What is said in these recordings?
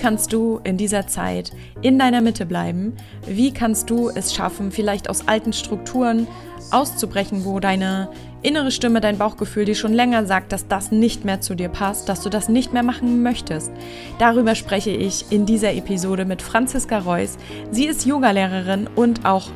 kannst du in dieser Zeit in deiner Mitte bleiben? Wie kannst du es schaffen, vielleicht aus alten Strukturen auszubrechen, wo deine innere Stimme, dein Bauchgefühl dir schon länger sagt, dass das nicht mehr zu dir passt, dass du das nicht mehr machen möchtest. Darüber spreche ich in dieser Episode mit Franziska Reuss. Sie ist Yogalehrerin und auch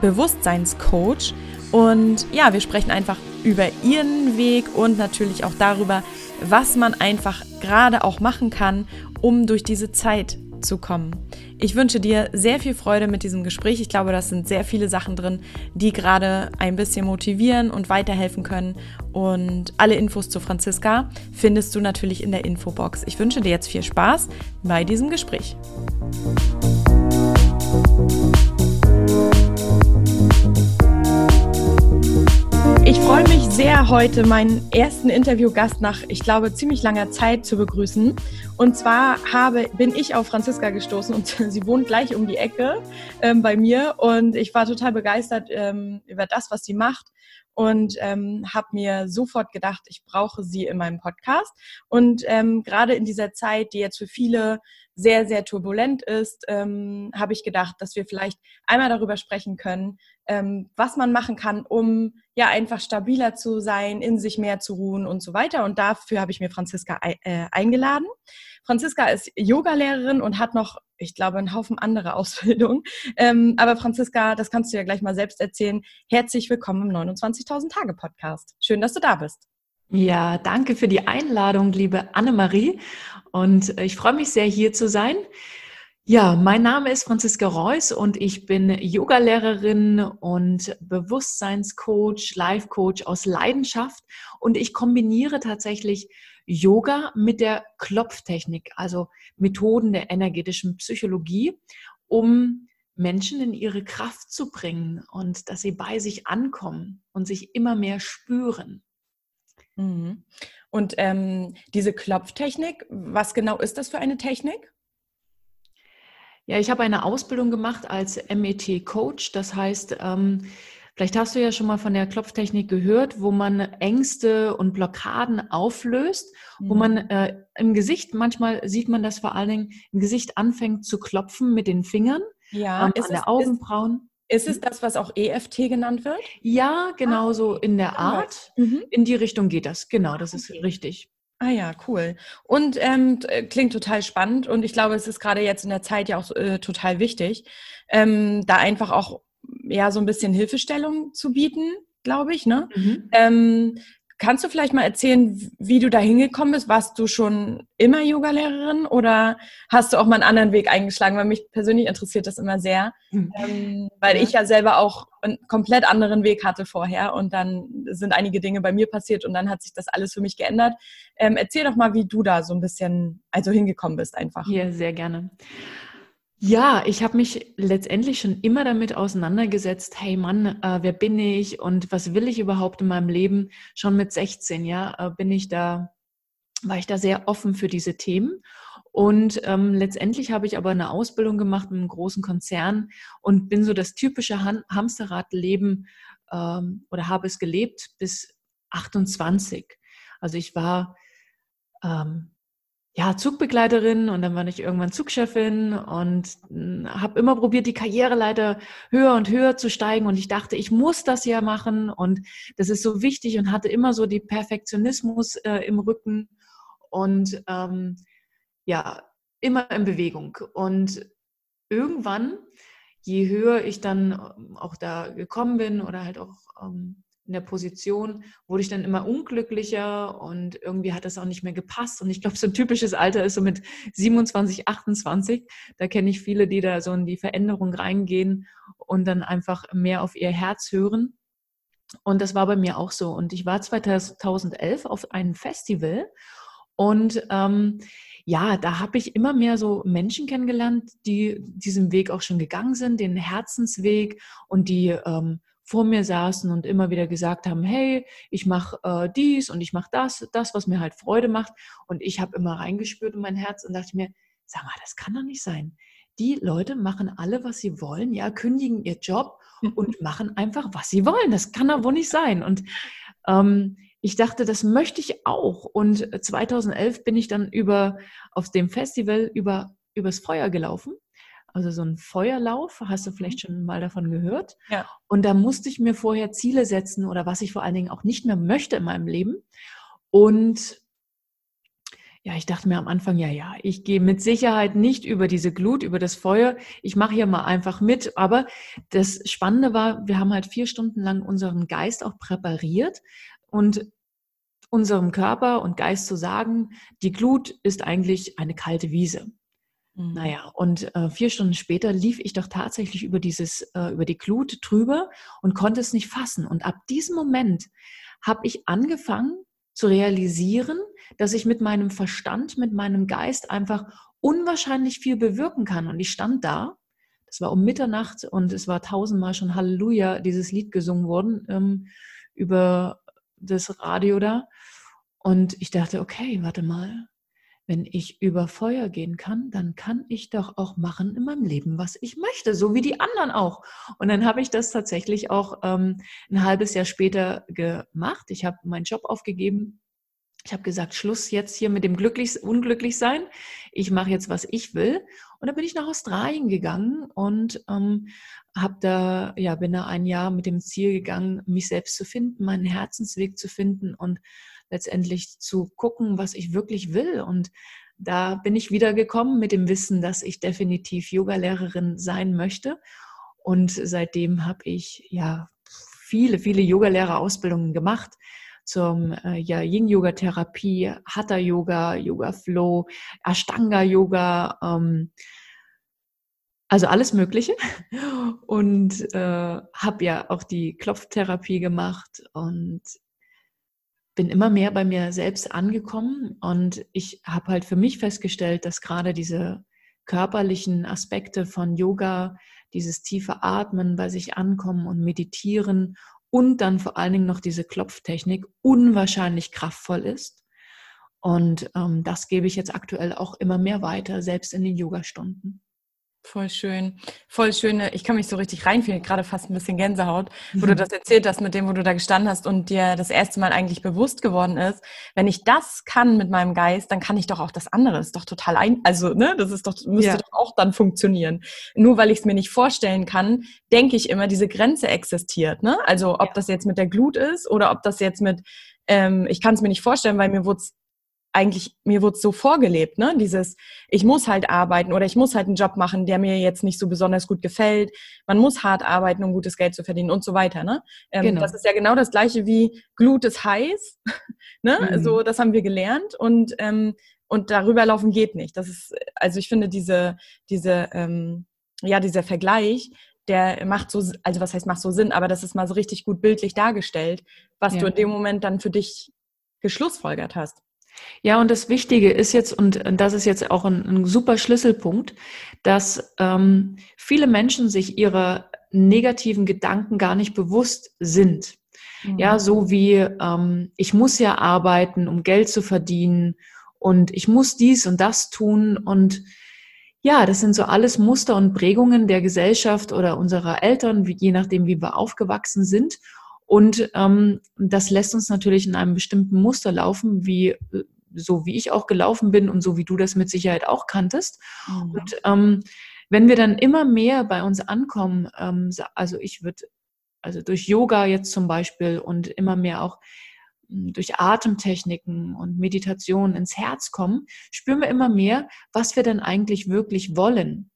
Bewusstseinscoach. Und ja, wir sprechen einfach über ihren Weg und natürlich auch darüber, was man einfach gerade auch machen kann, um durch diese Zeit zu kommen. Ich wünsche dir sehr viel Freude mit diesem Gespräch. Ich glaube, das sind sehr viele Sachen drin, die gerade ein bisschen motivieren und weiterhelfen können. Und alle Infos zu Franziska findest du natürlich in der Infobox. Ich wünsche dir jetzt viel Spaß bei diesem Gespräch. Freue mich sehr, heute meinen ersten Interviewgast nach, ich glaube, ziemlich langer Zeit zu begrüßen. Und zwar habe, bin ich auf Franziska gestoßen und sie wohnt gleich um die Ecke ähm, bei mir. Und ich war total begeistert ähm, über das, was sie macht und ähm, habe mir sofort gedacht, ich brauche sie in meinem Podcast. Und ähm, gerade in dieser Zeit, die jetzt für viele sehr, sehr turbulent ist, ähm, habe ich gedacht, dass wir vielleicht einmal darüber sprechen können, ähm, was man machen kann, um ja einfach stabiler zu sein, in sich mehr zu ruhen und so weiter. Und dafür habe ich mir Franziska äh, eingeladen. Franziska ist Yogalehrerin und hat noch, ich glaube, einen Haufen andere Ausbildungen. Ähm, aber Franziska, das kannst du ja gleich mal selbst erzählen. Herzlich willkommen im 29.000 Tage Podcast. Schön, dass du da bist. Ja, danke für die Einladung, liebe Annemarie. Und ich freue mich sehr, hier zu sein. Ja, mein Name ist Franziska Reuss und ich bin Yogalehrerin und Bewusstseinscoach, Life-Coach aus Leidenschaft. Und ich kombiniere tatsächlich Yoga mit der Klopftechnik, also Methoden der energetischen Psychologie, um Menschen in ihre Kraft zu bringen und dass sie bei sich ankommen und sich immer mehr spüren. Mhm. Und ähm, diese Klopftechnik, was genau ist das für eine Technik? Ja, ich habe eine Ausbildung gemacht als MET-Coach. Das heißt, ähm, vielleicht hast du ja schon mal von der Klopftechnik gehört, wo man Ängste und Blockaden auflöst, mhm. wo man äh, im Gesicht, manchmal sieht man das vor allen Dingen, im Gesicht anfängt zu klopfen mit den Fingern, ja, ähm, an der Augenbrauen. Ist es das, was auch EFT genannt wird? Ja, genau ah, so in der Art. Mhm. In die Richtung geht das. Genau, das ist richtig. Ah ja, cool. Und ähm, äh, klingt total spannend und ich glaube, es ist gerade jetzt in der Zeit ja auch äh, total wichtig, ähm, da einfach auch ja so ein bisschen Hilfestellung zu bieten, glaube ich. Ne? Mhm. Ähm, Kannst du vielleicht mal erzählen, wie du da hingekommen bist? Warst du schon immer Yogalehrerin oder hast du auch mal einen anderen Weg eingeschlagen? Weil mich persönlich interessiert das immer sehr, mhm. ähm, weil ja. ich ja selber auch einen komplett anderen Weg hatte vorher und dann sind einige Dinge bei mir passiert und dann hat sich das alles für mich geändert. Ähm, erzähl doch mal, wie du da so ein bisschen also hingekommen bist einfach. Ja, sehr gerne. Ja, ich habe mich letztendlich schon immer damit auseinandergesetzt, hey Mann, äh, wer bin ich und was will ich überhaupt in meinem Leben? Schon mit 16, ja, äh, bin ich da, war ich da sehr offen für diese Themen. Und ähm, letztendlich habe ich aber eine Ausbildung gemacht in einem großen Konzern und bin so das typische Han Hamsterradleben ähm, oder habe es gelebt bis 28. Also ich war ähm, ja, Zugbegleiterin und dann war ich irgendwann Zugchefin und hm, habe immer probiert, die Karriereleiter höher und höher zu steigen und ich dachte, ich muss das ja machen und das ist so wichtig und hatte immer so die Perfektionismus äh, im Rücken und ähm, ja, immer in Bewegung. Und irgendwann, je höher ich dann ähm, auch da gekommen bin oder halt auch ähm, in der Position wurde ich dann immer unglücklicher und irgendwie hat das auch nicht mehr gepasst. Und ich glaube, so ein typisches Alter ist so mit 27, 28. Da kenne ich viele, die da so in die Veränderung reingehen und dann einfach mehr auf ihr Herz hören. Und das war bei mir auch so. Und ich war 2011 auf einem Festival und ähm, ja, da habe ich immer mehr so Menschen kennengelernt, die diesen Weg auch schon gegangen sind, den Herzensweg und die ähm, vor mir saßen und immer wieder gesagt haben, hey, ich mache äh, dies und ich mache das, das, was mir halt Freude macht. Und ich habe immer reingespürt in mein Herz und dachte mir, sag mal, das kann doch nicht sein. Die Leute machen alle, was sie wollen, ja, kündigen ihr Job und machen einfach, was sie wollen. Das kann doch wohl nicht sein. Und ähm, ich dachte, das möchte ich auch. Und 2011 bin ich dann über auf dem Festival über übers Feuer gelaufen. Also so ein Feuerlauf, hast du vielleicht schon mal davon gehört. Ja. Und da musste ich mir vorher Ziele setzen oder was ich vor allen Dingen auch nicht mehr möchte in meinem Leben. Und ja, ich dachte mir am Anfang, ja, ja, ich gehe mit Sicherheit nicht über diese Glut, über das Feuer. Ich mache hier mal einfach mit. Aber das Spannende war, wir haben halt vier Stunden lang unseren Geist auch präpariert und unserem Körper und Geist zu sagen, die Glut ist eigentlich eine kalte Wiese. Mhm. Naja, und äh, vier Stunden später lief ich doch tatsächlich über dieses, äh, über die Glut drüber und konnte es nicht fassen. Und ab diesem Moment habe ich angefangen, zu realisieren, dass ich mit meinem Verstand, mit meinem Geist einfach unwahrscheinlich viel bewirken kann. Und ich stand da, das war um Mitternacht und es war tausendmal schon Halleluja, dieses Lied gesungen worden ähm, über das Radio da. Und ich dachte, okay, warte mal, wenn ich über Feuer gehen kann, dann kann ich doch auch machen in meinem Leben, was ich möchte, so wie die anderen auch. Und dann habe ich das tatsächlich auch ähm, ein halbes Jahr später gemacht. Ich habe meinen Job aufgegeben. Ich habe gesagt, Schluss jetzt hier mit dem glücklich, unglücklich sein. Ich mache jetzt, was ich will. Und dann bin ich nach Australien gegangen und ähm, habe da, ja, bin da ein Jahr mit dem Ziel gegangen, mich selbst zu finden, meinen Herzensweg zu finden und letztendlich zu gucken, was ich wirklich will. Und da bin ich wieder gekommen mit dem Wissen, dass ich definitiv Yogalehrerin sein möchte. Und seitdem habe ich ja viele, viele Yogalehrerausbildungen gemacht zum äh, ja, Yin-Yoga-Therapie, Hatha-Yoga, Yoga-Flow, Ashtanga-Yoga, ähm, also alles Mögliche. Und äh, habe ja auch die Klopftherapie gemacht und bin immer mehr bei mir selbst angekommen und ich habe halt für mich festgestellt, dass gerade diese körperlichen Aspekte von Yoga, dieses tiefe Atmen bei sich ankommen und meditieren und dann vor allen Dingen noch diese Klopftechnik unwahrscheinlich kraftvoll ist. Und ähm, das gebe ich jetzt aktuell auch immer mehr weiter, selbst in den Yogastunden. Voll schön, voll schön. Ich kann mich so richtig reinfühlen, gerade fast ein bisschen Gänsehaut, wo mhm. du das erzählt hast mit dem, wo du da gestanden hast und dir das erste Mal eigentlich bewusst geworden ist, wenn ich das kann mit meinem Geist, dann kann ich doch auch das andere. Ist doch total ein, also ne, das ist doch müsste ja. doch auch dann funktionieren. Nur weil ich es mir nicht vorstellen kann, denke ich immer, diese Grenze existiert. Ne? Also ob ja. das jetzt mit der Glut ist oder ob das jetzt mit ähm, ich kann es mir nicht vorstellen, weil mir wurde es eigentlich, mir wurde so vorgelebt, ne? Dieses, ich muss halt arbeiten oder ich muss halt einen Job machen, der mir jetzt nicht so besonders gut gefällt. Man muss hart arbeiten, um gutes Geld zu verdienen und so weiter, ne? Ähm, genau. Das ist ja genau das gleiche wie Glut ist heiß, ne? Mhm. So, das haben wir gelernt und, ähm, und darüber laufen geht nicht. Das ist, also ich finde diese, diese, ähm, ja, dieser Vergleich, der macht so, also was heißt macht so Sinn, aber das ist mal so richtig gut bildlich dargestellt, was ja. du in dem Moment dann für dich geschlussfolgert hast. Ja, und das Wichtige ist jetzt, und das ist jetzt auch ein, ein super Schlüsselpunkt, dass ähm, viele Menschen sich ihrer negativen Gedanken gar nicht bewusst sind. Mhm. Ja, so wie ähm, ich muss ja arbeiten, um Geld zu verdienen und ich muss dies und das tun und ja, das sind so alles Muster und Prägungen der Gesellschaft oder unserer Eltern, wie, je nachdem, wie wir aufgewachsen sind. Und ähm, das lässt uns natürlich in einem bestimmten Muster laufen, wie so wie ich auch gelaufen bin und so wie du das mit Sicherheit auch kanntest. Mhm. Und ähm, wenn wir dann immer mehr bei uns ankommen, ähm, also ich würde, also durch Yoga jetzt zum Beispiel und immer mehr auch hm, durch Atemtechniken und Meditation ins Herz kommen, spüren wir immer mehr, was wir denn eigentlich wirklich wollen.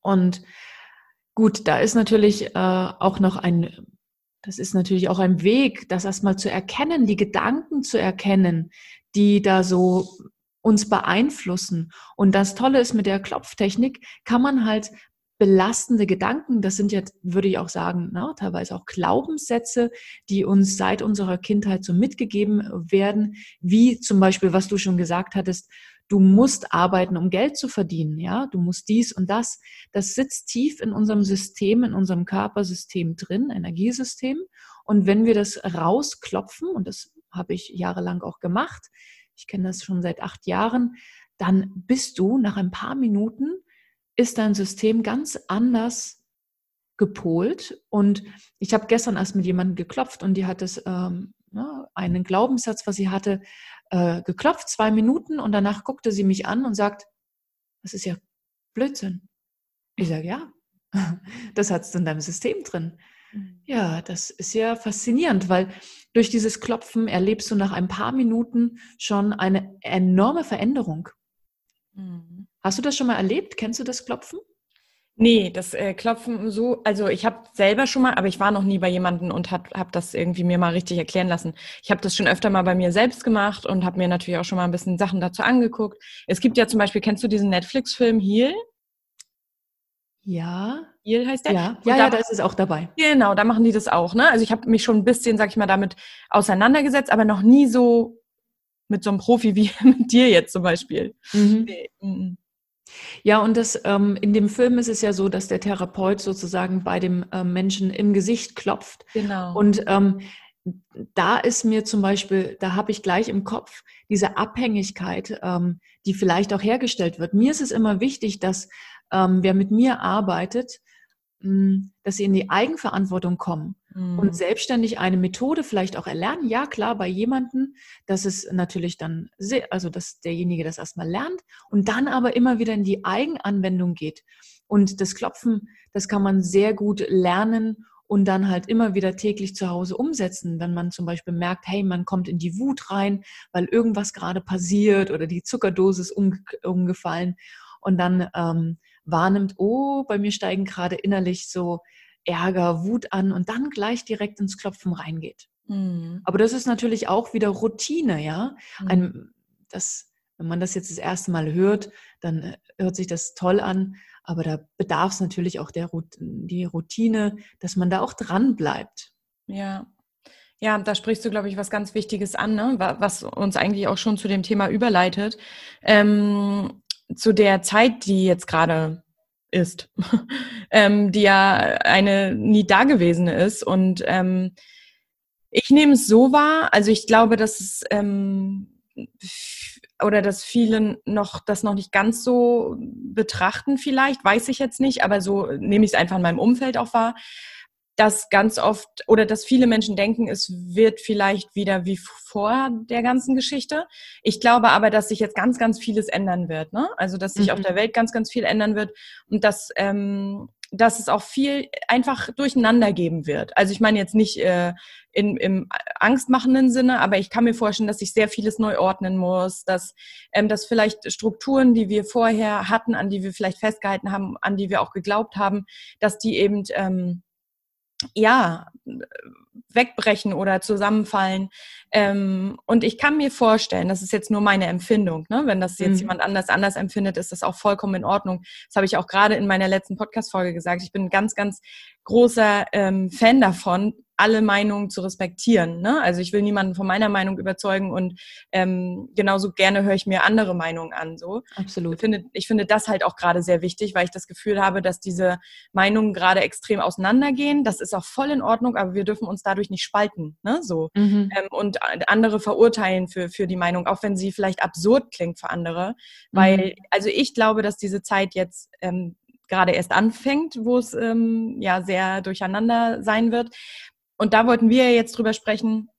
Und gut, da ist natürlich äh, auch noch ein das ist natürlich auch ein Weg, das erstmal zu erkennen, die Gedanken zu erkennen, die da so uns beeinflussen. Und das Tolle ist mit der Klopftechnik, kann man halt belastende Gedanken, das sind ja, würde ich auch sagen, na, teilweise auch Glaubenssätze, die uns seit unserer Kindheit so mitgegeben werden, wie zum Beispiel, was du schon gesagt hattest, du musst arbeiten, um Geld zu verdienen, ja, du musst dies und das. Das sitzt tief in unserem System, in unserem Körpersystem drin, Energiesystem. Und wenn wir das rausklopfen, und das habe ich jahrelang auch gemacht, ich kenne das schon seit acht Jahren, dann bist du nach ein paar Minuten, ist dein System ganz anders gepolt. Und ich habe gestern erst mit jemandem geklopft und die hat es ähm, ne, einen Glaubenssatz, was sie hatte, äh, geklopft, zwei Minuten und danach guckte sie mich an und sagt, das ist ja Blödsinn. Ich sage, ja, das hat es in deinem System drin. Mhm. Ja, das ist ja faszinierend, weil durch dieses Klopfen erlebst du nach ein paar Minuten schon eine enorme Veränderung. Mhm. Hast du das schon mal erlebt? Kennst du das Klopfen? Nee, das äh, Klopfen so, also ich habe selber schon mal, aber ich war noch nie bei jemandem und habe hab das irgendwie mir mal richtig erklären lassen. Ich habe das schon öfter mal bei mir selbst gemacht und habe mir natürlich auch schon mal ein bisschen Sachen dazu angeguckt. Es gibt ja zum Beispiel, kennst du diesen Netflix-Film Heal? Ja. Heal heißt der? Ja, ja, da, ja, da ist es auch dabei. Genau, da machen die das auch. Ne? Also ich habe mich schon ein bisschen, sag ich mal, damit auseinandergesetzt, aber noch nie so mit so einem Profi wie mit dir jetzt zum Beispiel. Mhm. Nee. Ja, und das ähm, in dem Film ist es ja so, dass der Therapeut sozusagen bei dem äh, Menschen im Gesicht klopft. Genau. Und ähm, da ist mir zum Beispiel, da habe ich gleich im Kopf diese Abhängigkeit, ähm, die vielleicht auch hergestellt wird. Mir ist es immer wichtig, dass ähm, wer mit mir arbeitet, hm, dass sie in die Eigenverantwortung kommen mhm. und selbstständig eine Methode vielleicht auch erlernen. Ja, klar, bei jemandem, dass es natürlich dann, also dass derjenige das erstmal lernt und dann aber immer wieder in die Eigenanwendung geht. Und das Klopfen, das kann man sehr gut lernen und dann halt immer wieder täglich zu Hause umsetzen, wenn man zum Beispiel merkt, hey, man kommt in die Wut rein, weil irgendwas gerade passiert oder die Zuckerdose ist umge umgefallen und dann ähm, wahrnimmt, oh, bei mir steigen gerade innerlich so Ärger, Wut an und dann gleich direkt ins Klopfen reingeht. Mhm. Aber das ist natürlich auch wieder Routine, ja. Mhm. Ein, das, wenn man das jetzt das erste Mal hört, dann äh, hört sich das toll an, aber da bedarf es natürlich auch der die Routine, dass man da auch dran bleibt. Ja. Ja, da sprichst du, glaube ich, was ganz Wichtiges an, ne? was uns eigentlich auch schon zu dem Thema überleitet. Ähm, zu der Zeit, die jetzt gerade ist, ähm, die ja eine nie dagewesene ist. Und ähm, ich nehme es so wahr, also ich glaube, dass es ähm, oder dass viele noch das noch nicht ganz so betrachten, vielleicht, weiß ich jetzt nicht, aber so nehme ich es einfach in meinem Umfeld auch wahr, dass ganz oft oder dass viele Menschen denken, es wird vielleicht wieder wie vor der ganzen Geschichte. Ich glaube aber, dass sich jetzt ganz, ganz vieles ändern wird. Ne? Also dass sich mhm. auf der Welt ganz, ganz viel ändern wird und dass, ähm, dass es auch viel einfach durcheinander geben wird. Also ich meine jetzt nicht äh, in, im angstmachenden Sinne, aber ich kann mir vorstellen, dass sich sehr vieles neu ordnen muss, dass, ähm, dass vielleicht Strukturen, die wir vorher hatten, an die wir vielleicht festgehalten haben, an die wir auch geglaubt haben, dass die eben ähm, ja, wegbrechen oder zusammenfallen. Ähm, und ich kann mir vorstellen, das ist jetzt nur meine Empfindung, ne? wenn das jetzt mhm. jemand anders anders empfindet, ist das auch vollkommen in Ordnung. Das habe ich auch gerade in meiner letzten Podcast-Folge gesagt. Ich bin ein ganz, ganz großer ähm, Fan davon, alle Meinungen zu respektieren. Ne? Also ich will niemanden von meiner Meinung überzeugen und ähm, genauso gerne höre ich mir andere Meinungen an. So. Absolut. Ich finde, ich finde das halt auch gerade sehr wichtig, weil ich das Gefühl habe, dass diese Meinungen gerade extrem auseinandergehen. Das ist auch voll in Ordnung, aber wir dürfen uns dadurch nicht spalten. Ne? So. Mhm. Ähm, und andere verurteilen für, für die Meinung, auch wenn sie vielleicht absurd klingt für andere. Weil, mhm. also ich glaube, dass diese Zeit jetzt ähm, gerade erst anfängt, wo es ähm, ja sehr durcheinander sein wird. Und da wollten wir jetzt drüber sprechen,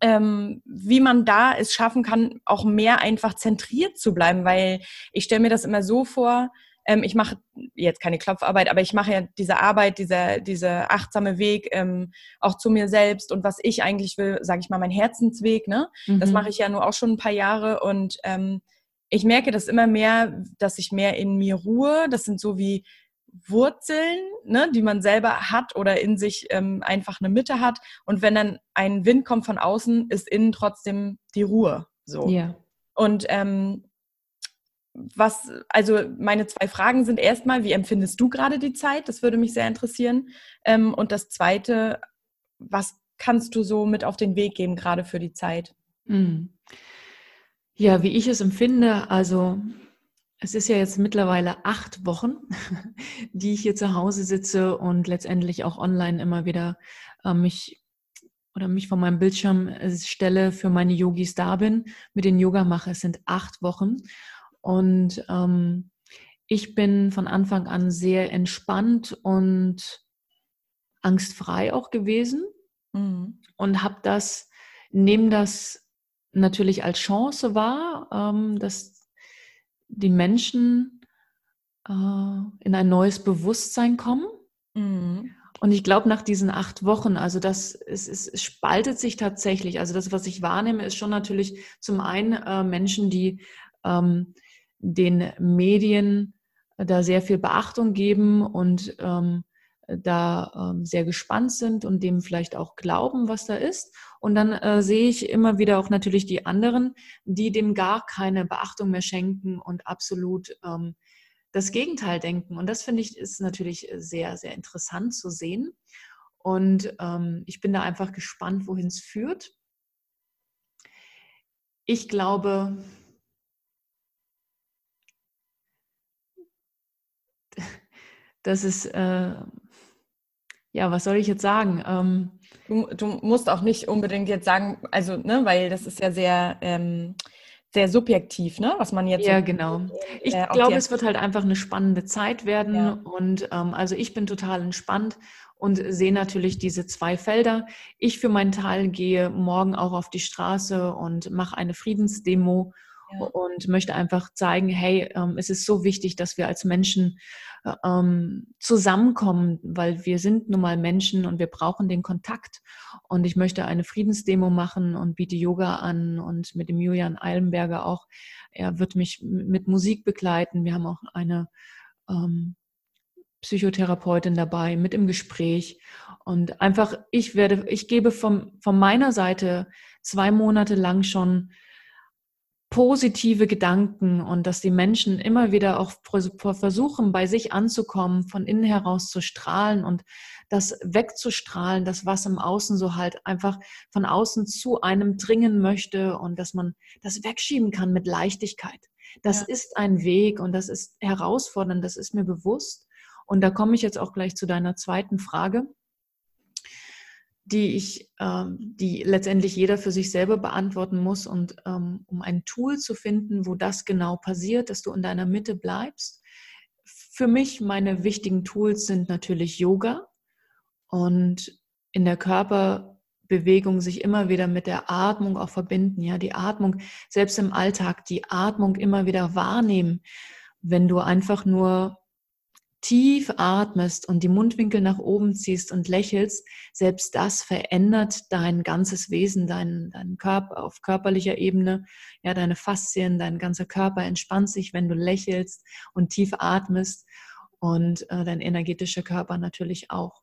ähm, wie man da es schaffen kann, auch mehr einfach zentriert zu bleiben, weil ich stelle mir das immer so vor, ähm, ich mache jetzt keine Klopfarbeit, aber ich mache ja diese Arbeit, dieser, dieser achtsame Weg ähm, auch zu mir selbst und was ich eigentlich will, sage ich mal, mein Herzensweg, ne? Mhm. Das mache ich ja nur auch schon ein paar Jahre und ähm, ich merke das immer mehr, dass ich mehr in mir ruhe. Das sind so wie Wurzeln, ne, die man selber hat oder in sich ähm, einfach eine Mitte hat. Und wenn dann ein Wind kommt von außen, ist innen trotzdem die Ruhe. So. Ja. Und ähm, was, also meine zwei Fragen sind erstmal, wie empfindest du gerade die Zeit? Das würde mich sehr interessieren. Ähm, und das zweite, was kannst du so mit auf den Weg geben, gerade für die Zeit? Mhm. Ja, wie ich es empfinde, also es ist ja jetzt mittlerweile acht Wochen, die ich hier zu Hause sitze und letztendlich auch online immer wieder äh, mich oder mich von meinem Bildschirm äh, stelle, für meine Yogis da bin, mit den Yoga mache. Es sind acht Wochen und ähm, ich bin von Anfang an sehr entspannt und angstfrei auch gewesen mhm. und habe das, nehme das natürlich als Chance wahr, ähm, dass die Menschen äh, in ein neues Bewusstsein kommen. Mhm. Und ich glaube, nach diesen acht Wochen, also das, es, es, es, spaltet sich tatsächlich. Also das, was ich wahrnehme, ist schon natürlich zum einen äh, Menschen, die ähm, den Medien da sehr viel Beachtung geben und ähm, da ähm, sehr gespannt sind und dem vielleicht auch glauben, was da ist. Und dann äh, sehe ich immer wieder auch natürlich die anderen, die dem gar keine Beachtung mehr schenken und absolut ähm, das Gegenteil denken. Und das finde ich ist natürlich sehr, sehr interessant zu sehen. Und ähm, ich bin da einfach gespannt, wohin es führt. Ich glaube, dass es äh, ja, was soll ich jetzt sagen? Ähm, du, du, musst auch nicht unbedingt jetzt sagen, also, ne, weil das ist ja sehr, ähm, sehr subjektiv, ne, was man jetzt. Ja, so, genau. Ich äh, glaube, es wird halt einfach eine spannende Zeit werden. Ja. Und ähm, also ich bin total entspannt und sehe natürlich diese zwei Felder. Ich für meinen Teil gehe morgen auch auf die Straße und mache eine Friedensdemo und möchte einfach zeigen, hey, ähm, es ist so wichtig, dass wir als Menschen äh, ähm, zusammenkommen, weil wir sind nun mal Menschen und wir brauchen den Kontakt. Und ich möchte eine Friedensdemo machen und biete Yoga an und mit dem Julian Eilenberger auch. Er wird mich mit Musik begleiten. Wir haben auch eine ähm, Psychotherapeutin dabei, mit im Gespräch. Und einfach, ich werde, ich gebe vom, von meiner Seite zwei Monate lang schon positive Gedanken und dass die Menschen immer wieder auch versuchen, bei sich anzukommen, von innen heraus zu strahlen und das wegzustrahlen, das was im Außen so halt einfach von außen zu einem dringen möchte und dass man das wegschieben kann mit Leichtigkeit. Das ja. ist ein Weg und das ist herausfordernd, das ist mir bewusst. Und da komme ich jetzt auch gleich zu deiner zweiten Frage die ich, ähm, die letztendlich jeder für sich selber beantworten muss und ähm, um ein Tool zu finden, wo das genau passiert, dass du in deiner Mitte bleibst. Für mich meine wichtigen Tools sind natürlich Yoga und in der Körperbewegung sich immer wieder mit der Atmung auch verbinden. Ja, die Atmung selbst im Alltag, die Atmung immer wieder wahrnehmen. Wenn du einfach nur tief atmest und die Mundwinkel nach oben ziehst und lächelst, selbst das verändert dein ganzes Wesen, dein, dein Körper auf körperlicher Ebene, ja, deine Faszien, dein ganzer Körper entspannt sich, wenn du lächelst und tief atmest und äh, dein energetischer Körper natürlich auch.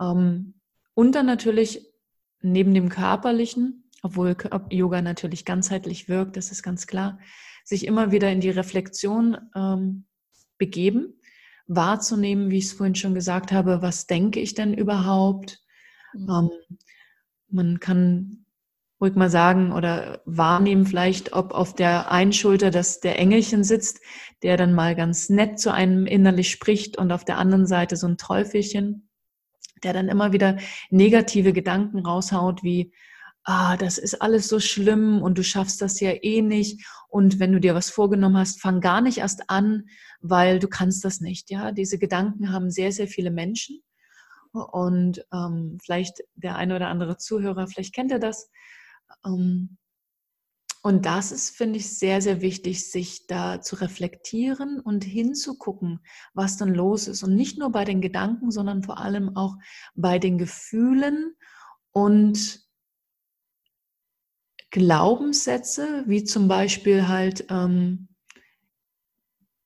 Ähm, und dann natürlich neben dem körperlichen, obwohl Yoga natürlich ganzheitlich wirkt, das ist ganz klar, sich immer wieder in die Reflexion ähm, begeben wahrzunehmen, wie ich es vorhin schon gesagt habe, was denke ich denn überhaupt? Mhm. Ähm, man kann ruhig mal sagen oder wahrnehmen vielleicht, ob auf der einen Schulter das der Engelchen sitzt, der dann mal ganz nett zu einem innerlich spricht und auf der anderen Seite so ein Teufelchen, der dann immer wieder negative Gedanken raushaut wie, ah, das ist alles so schlimm und du schaffst das ja eh nicht. Und wenn du dir was vorgenommen hast, fang gar nicht erst an, weil du kannst das nicht. Ja, diese Gedanken haben sehr, sehr viele Menschen. Und ähm, vielleicht der eine oder andere Zuhörer, vielleicht kennt er das. Ähm, und das ist, finde ich, sehr, sehr wichtig, sich da zu reflektieren und hinzugucken, was dann los ist. Und nicht nur bei den Gedanken, sondern vor allem auch bei den Gefühlen und Glaubenssätze, wie zum Beispiel halt, ähm,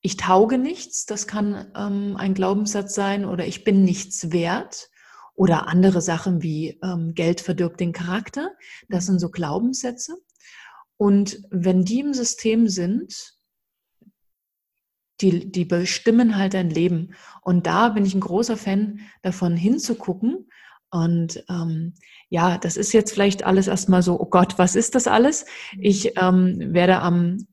ich tauge nichts, das kann ähm, ein Glaubenssatz sein, oder ich bin nichts wert, oder andere Sachen wie ähm, Geld verdirbt den Charakter, das sind so Glaubenssätze. Und wenn die im System sind, die, die bestimmen halt dein Leben. Und da bin ich ein großer Fan davon hinzugucken und ähm, ja, das ist jetzt vielleicht alles erstmal so, oh Gott, was ist das alles? Ich ähm, werde am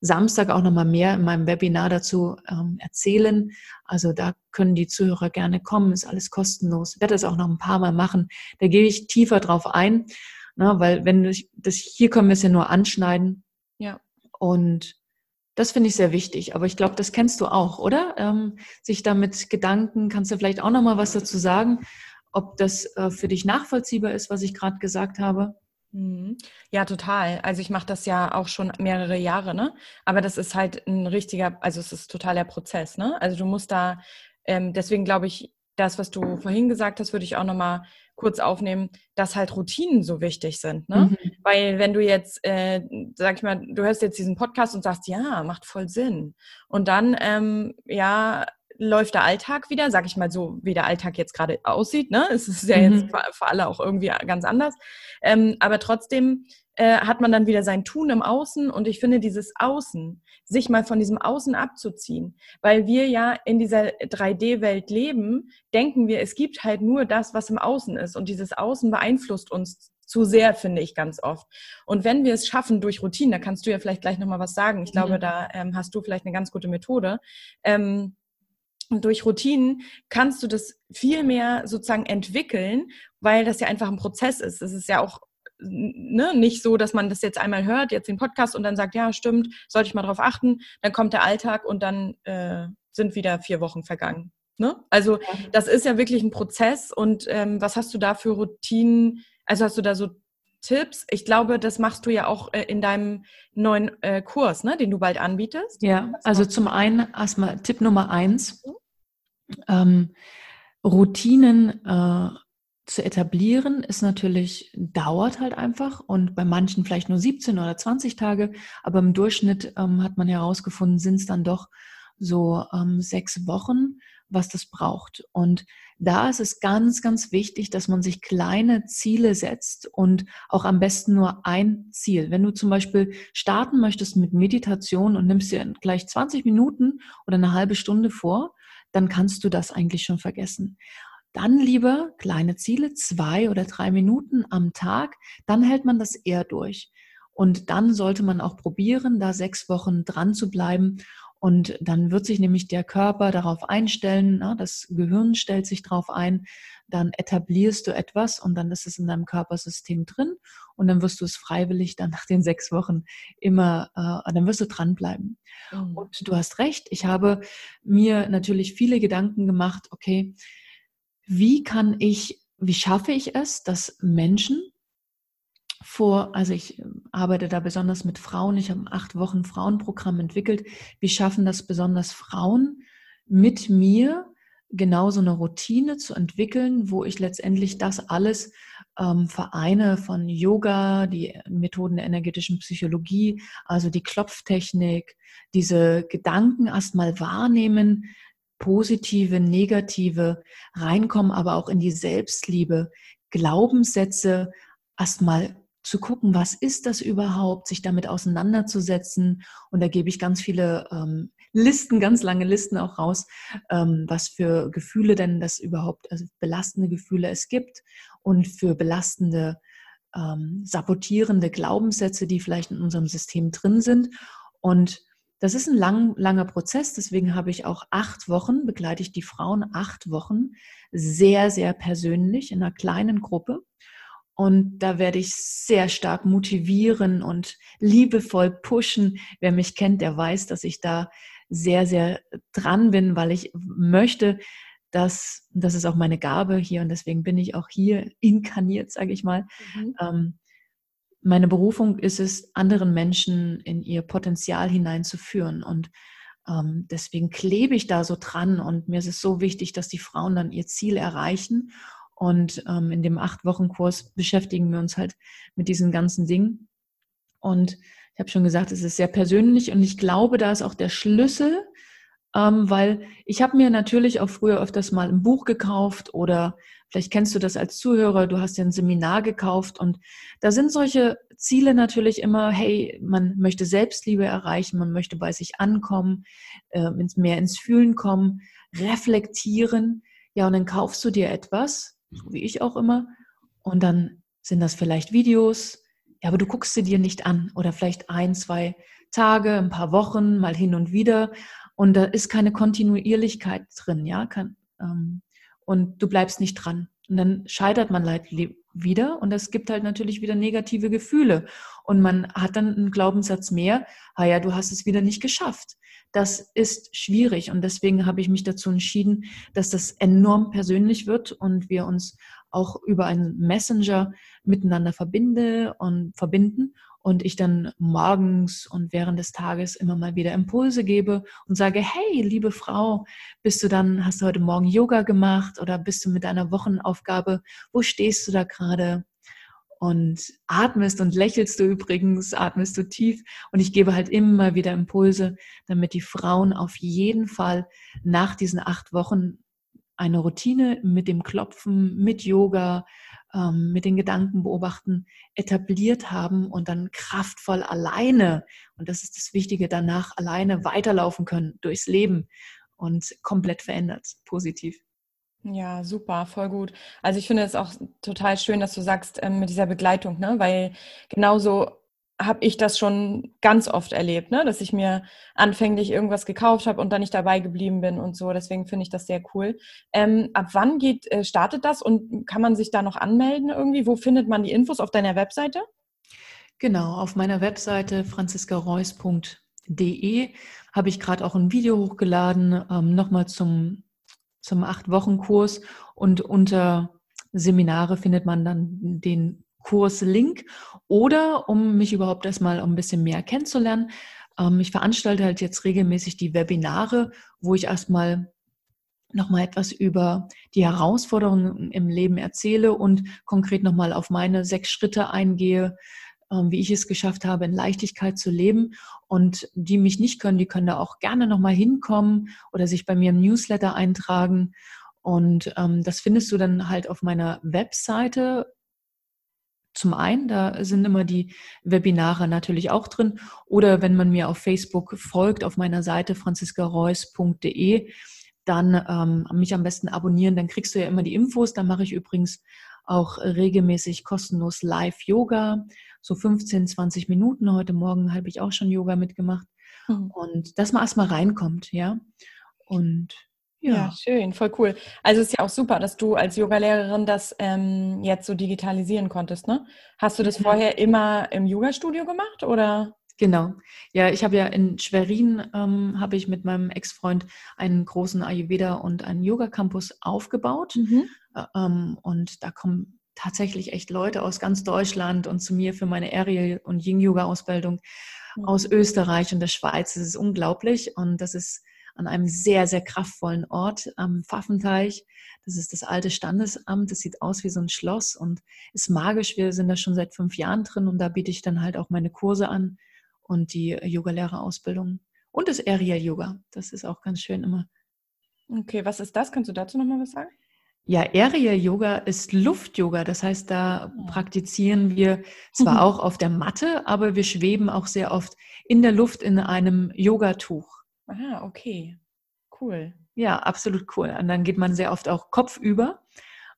Samstag auch nochmal mehr in meinem Webinar dazu ähm, erzählen. Also da können die Zuhörer gerne kommen, ist alles kostenlos. Ich werde das auch noch ein paar Mal machen. Da gehe ich tiefer drauf ein, ne, weil wenn ich, das hier können wir es ja nur anschneiden. Ja. Und das finde ich sehr wichtig. Aber ich glaube, das kennst du auch, oder? Ähm, sich damit Gedanken, kannst du vielleicht auch nochmal was dazu sagen? ob das äh, für dich nachvollziehbar ist, was ich gerade gesagt habe. Mhm. Ja, total. Also ich mache das ja auch schon mehrere Jahre, ne? Aber das ist halt ein richtiger, also es ist totaler Prozess, ne? Also du musst da, ähm, deswegen glaube ich, das, was du vorhin gesagt hast, würde ich auch nochmal kurz aufnehmen, dass halt Routinen so wichtig sind. Ne? Mhm. Weil wenn du jetzt, äh, sag ich mal, du hörst jetzt diesen Podcast und sagst, ja, macht voll Sinn. Und dann, ähm, ja, läuft der Alltag wieder, sag ich mal so, wie der Alltag jetzt gerade aussieht. Ne? Es ist ja mhm. jetzt für alle auch irgendwie ganz anders. Ähm, aber trotzdem äh, hat man dann wieder sein Tun im Außen und ich finde dieses Außen, sich mal von diesem Außen abzuziehen, weil wir ja in dieser 3D-Welt leben, denken wir, es gibt halt nur das, was im Außen ist und dieses Außen beeinflusst uns zu sehr, finde ich ganz oft. Und wenn wir es schaffen durch Routinen, da kannst du ja vielleicht gleich nochmal was sagen. Ich glaube, mhm. da ähm, hast du vielleicht eine ganz gute Methode. Ähm, und durch Routinen kannst du das viel mehr sozusagen entwickeln, weil das ja einfach ein Prozess ist. Es ist ja auch ne, nicht so, dass man das jetzt einmal hört, jetzt den Podcast und dann sagt, ja, stimmt, sollte ich mal drauf achten. Dann kommt der Alltag und dann äh, sind wieder vier Wochen vergangen. Ne? Also das ist ja wirklich ein Prozess. Und ähm, was hast du da für Routinen? Also hast du da so Tipps? Ich glaube, das machst du ja auch äh, in deinem neuen äh, Kurs, ne, den du bald anbietest. Ja, also zum einen erstmal Tipp Nummer eins. Mhm. Ähm, Routinen äh, zu etablieren ist natürlich, dauert halt einfach und bei manchen vielleicht nur 17 oder 20 Tage, aber im Durchschnitt ähm, hat man herausgefunden, sind es dann doch so ähm, sechs Wochen, was das braucht. Und da ist es ganz, ganz wichtig, dass man sich kleine Ziele setzt und auch am besten nur ein Ziel. Wenn du zum Beispiel starten möchtest mit Meditation und nimmst dir gleich 20 Minuten oder eine halbe Stunde vor, dann kannst du das eigentlich schon vergessen. Dann lieber kleine Ziele, zwei oder drei Minuten am Tag, dann hält man das eher durch. Und dann sollte man auch probieren, da sechs Wochen dran zu bleiben. Und dann wird sich nämlich der Körper darauf einstellen, na, das Gehirn stellt sich darauf ein, dann etablierst du etwas und dann ist es in deinem Körpersystem drin und dann wirst du es freiwillig dann nach den sechs Wochen immer, äh, dann wirst du dranbleiben. Mhm. Und du hast recht, ich habe mir natürlich viele Gedanken gemacht, okay, wie kann ich, wie schaffe ich es, dass Menschen vor, also ich ähm, arbeite da besonders mit Frauen, ich habe acht Wochen Frauenprogramm entwickelt, wie schaffen das besonders Frauen mit mir genau so eine Routine zu entwickeln, wo ich letztendlich das alles ähm, vereine von Yoga, die Methoden der energetischen Psychologie, also die Klopftechnik, diese Gedanken erstmal wahrnehmen, positive, negative reinkommen, aber auch in die Selbstliebe, Glaubenssätze erstmal zu gucken, was ist das überhaupt, sich damit auseinanderzusetzen. Und da gebe ich ganz viele ähm, Listen, ganz lange Listen auch raus, ähm, was für Gefühle denn das überhaupt, also belastende Gefühle es gibt und für belastende, ähm, sabotierende Glaubenssätze, die vielleicht in unserem System drin sind. Und das ist ein lang, langer Prozess, deswegen habe ich auch acht Wochen, begleite ich die Frauen acht Wochen sehr, sehr persönlich in einer kleinen Gruppe. Und da werde ich sehr stark motivieren und liebevoll pushen. Wer mich kennt, der weiß, dass ich da sehr, sehr dran bin, weil ich möchte, dass, das ist auch meine Gabe hier und deswegen bin ich auch hier inkarniert, sage ich mal, mhm. ähm, meine Berufung ist es, anderen Menschen in ihr Potenzial hineinzuführen. Und ähm, deswegen klebe ich da so dran. Und mir ist es so wichtig, dass die Frauen dann ihr Ziel erreichen. Und ähm, in dem Acht-Wochen-Kurs beschäftigen wir uns halt mit diesen ganzen Dingen. Und ich habe schon gesagt, es ist sehr persönlich. Und ich glaube, da ist auch der Schlüssel, ähm, weil ich habe mir natürlich auch früher öfters mal ein Buch gekauft oder Vielleicht kennst du das als Zuhörer, du hast dir ein Seminar gekauft und da sind solche Ziele natürlich immer, hey, man möchte Selbstliebe erreichen, man möchte bei sich ankommen, äh, mehr ins Fühlen kommen, reflektieren. Ja, und dann kaufst du dir etwas, so wie ich auch immer, und dann sind das vielleicht Videos, ja, aber du guckst sie dir nicht an. Oder vielleicht ein, zwei Tage, ein paar Wochen, mal hin und wieder. Und da ist keine Kontinuierlichkeit drin, ja, ähm, und du bleibst nicht dran. Und dann scheitert man wieder und es gibt halt natürlich wieder negative Gefühle. Und man hat dann einen Glaubenssatz mehr, ah ja, du hast es wieder nicht geschafft. Das ist schwierig und deswegen habe ich mich dazu entschieden, dass das enorm persönlich wird und wir uns auch über einen Messenger miteinander verbinde und verbinden und ich dann morgens und während des Tages immer mal wieder Impulse gebe und sage, hey, liebe Frau, bist du dann, hast du heute Morgen Yoga gemacht oder bist du mit deiner Wochenaufgabe, wo stehst du da gerade? Und atmest und lächelst du übrigens, atmest du tief. Und ich gebe halt immer wieder Impulse, damit die Frauen auf jeden Fall nach diesen acht Wochen eine Routine mit dem Klopfen, mit Yoga, ähm, mit den Gedanken beobachten etabliert haben und dann kraftvoll alleine, und das ist das Wichtige, danach alleine weiterlaufen können durchs Leben und komplett verändert, positiv. Ja, super, voll gut. Also ich finde es auch total schön, dass du sagst ähm, mit dieser Begleitung, ne? weil genauso habe ich das schon ganz oft erlebt, ne? dass ich mir anfänglich irgendwas gekauft habe und dann nicht dabei geblieben bin und so. Deswegen finde ich das sehr cool. Ähm, ab wann geht, äh, startet das und kann man sich da noch anmelden irgendwie? Wo findet man die Infos auf deiner Webseite? Genau, auf meiner Webseite franziskareus.de habe ich gerade auch ein Video hochgeladen, ähm, nochmal zum, zum Acht-Wochen-Kurs und unter Seminare findet man dann den Kurslink oder um mich überhaupt erstmal ein bisschen mehr kennenzulernen. Ähm, ich veranstalte halt jetzt regelmäßig die Webinare, wo ich erstmal nochmal etwas über die Herausforderungen im Leben erzähle und konkret nochmal auf meine sechs Schritte eingehe, ähm, wie ich es geschafft habe, in Leichtigkeit zu leben. Und die mich nicht können, die können da auch gerne nochmal hinkommen oder sich bei mir im Newsletter eintragen. Und ähm, das findest du dann halt auf meiner Webseite zum einen, da sind immer die Webinare natürlich auch drin. Oder wenn man mir auf Facebook folgt, auf meiner Seite franziskareus.de, dann ähm, mich am besten abonnieren, dann kriegst du ja immer die Infos. Da mache ich übrigens auch regelmäßig kostenlos Live-Yoga, so 15, 20 Minuten. Heute Morgen habe ich auch schon Yoga mitgemacht. Mhm. Und dass man erstmal reinkommt, ja. Und ja. ja. schön, voll cool. Also es ist ja auch super, dass du als Yogalehrerin das ähm, jetzt so digitalisieren konntest, ne? Hast du das vorher immer im Yoga-Studio gemacht oder? Genau. Ja, ich habe ja in Schwerin ähm, habe ich mit meinem Ex-Freund einen großen Ayurveda und einen Yoga-Campus aufgebaut. Mhm. Äh, ähm, und da kommen tatsächlich echt Leute aus ganz Deutschland und zu mir für meine Aerial- und Yin-Yoga-Ausbildung mhm. aus Österreich und der Schweiz. Das ist unglaublich und das ist an einem sehr, sehr kraftvollen Ort am Pfaffenteich. Das ist das alte Standesamt. Das sieht aus wie so ein Schloss und ist magisch. Wir sind da schon seit fünf Jahren drin und da biete ich dann halt auch meine Kurse an und die Yogalehrerausbildung und das Aerial Yoga. Das ist auch ganz schön immer. Okay, was ist das? Kannst du dazu nochmal was sagen? Ja, Aerial Yoga ist Luft-Yoga. Das heißt, da ah. praktizieren wir zwar auch auf der Matte, aber wir schweben auch sehr oft in der Luft in einem Yogatuch. Ah, okay. Cool. Ja, absolut cool. Und dann geht man sehr oft auch kopfüber.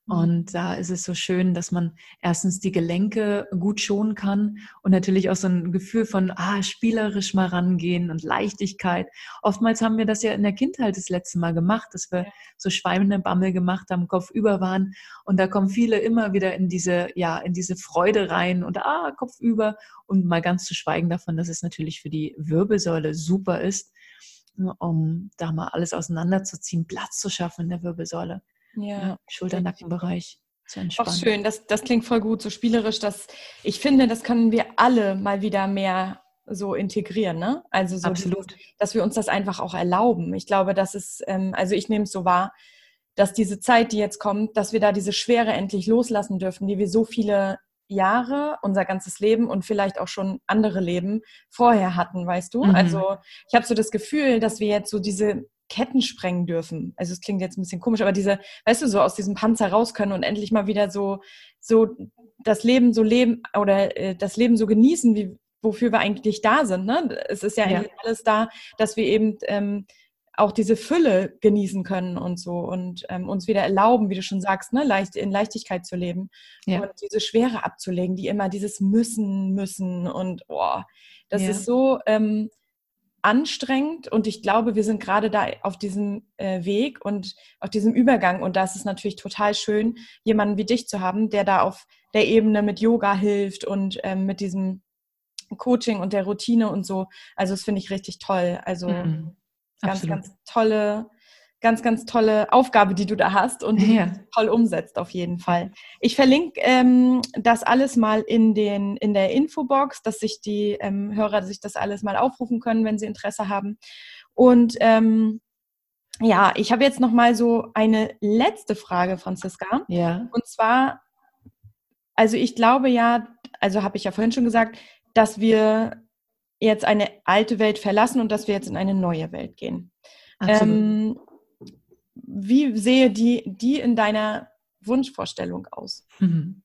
Mhm. Und da ist es so schön, dass man erstens die Gelenke gut schonen kann und natürlich auch so ein Gefühl von ah, spielerisch mal rangehen und Leichtigkeit. Oftmals haben wir das ja in der Kindheit das letzte Mal gemacht, dass wir so Schweinebammel gemacht haben, kopfüber waren. Und da kommen viele immer wieder in diese, ja, in diese Freude rein und ah, kopfüber. Und mal ganz zu schweigen davon, dass es natürlich für die Wirbelsäule super ist um da mal alles auseinanderzuziehen, Platz zu schaffen in der Wirbelsäule. Ja. Schulter-Nackenbereich zu entspannen. Auch schön, das, das klingt voll gut, so spielerisch. Dass, ich finde, das können wir alle mal wieder mehr so integrieren, ne? Also so, Absolut. Dieses, dass wir uns das einfach auch erlauben. Ich glaube, das ist, ähm, also ich nehme es so wahr, dass diese Zeit, die jetzt kommt, dass wir da diese Schwere endlich loslassen dürfen, die wir so viele Jahre, unser ganzes Leben und vielleicht auch schon andere Leben vorher hatten, weißt du? Mhm. Also ich habe so das Gefühl, dass wir jetzt so diese Ketten sprengen dürfen. Also es klingt jetzt ein bisschen komisch, aber diese, weißt du, so aus diesem Panzer raus können und endlich mal wieder so, so das Leben so leben oder äh, das Leben so genießen, wie wofür wir eigentlich da sind. Ne? Es ist ja, ja. alles da, dass wir eben ähm, auch diese Fülle genießen können und so und ähm, uns wieder erlauben, wie du schon sagst, ne, leicht, in Leichtigkeit zu leben ja. und diese Schwere abzulegen, die immer dieses müssen, müssen und oh, das ja. ist so ähm, anstrengend und ich glaube, wir sind gerade da auf diesem äh, Weg und auf diesem Übergang und da ist es natürlich total schön, jemanden wie dich zu haben, der da auf der Ebene mit Yoga hilft und ähm, mit diesem Coaching und der Routine und so. Also das finde ich richtig toll. Also mhm. Ganz, Absolut. ganz tolle ganz, ganz tolle Aufgabe, die du da hast und die ja. toll umsetzt auf jeden Fall. Ich verlinke ähm, das alles mal in, den, in der Infobox, dass sich die ähm, Hörer sich das alles mal aufrufen können, wenn sie Interesse haben. Und ähm, ja, ich habe jetzt noch mal so eine letzte Frage, Franziska. Ja. Und zwar, also ich glaube ja, also habe ich ja vorhin schon gesagt, dass wir jetzt eine alte Welt verlassen und dass wir jetzt in eine neue Welt gehen. Ähm, wie sehe die, die in deiner Wunschvorstellung aus? Mhm.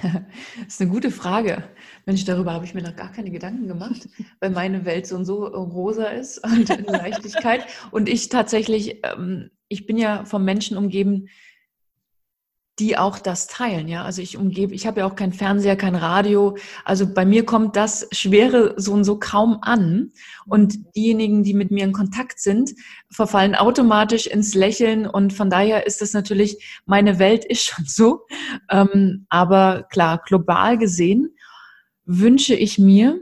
Das ist eine gute Frage. Mensch, darüber habe ich mir noch gar keine Gedanken gemacht, weil meine Welt so und so rosa ist und in Leichtigkeit. Und ich tatsächlich, ähm, ich bin ja vom Menschen umgeben, die auch das teilen, ja. Also ich umgebe, ich habe ja auch kein Fernseher, kein Radio. Also bei mir kommt das Schwere so und so kaum an. Und diejenigen, die mit mir in Kontakt sind, verfallen automatisch ins Lächeln. Und von daher ist das natürlich, meine Welt ist schon so. Ähm, aber klar, global gesehen wünsche ich mir,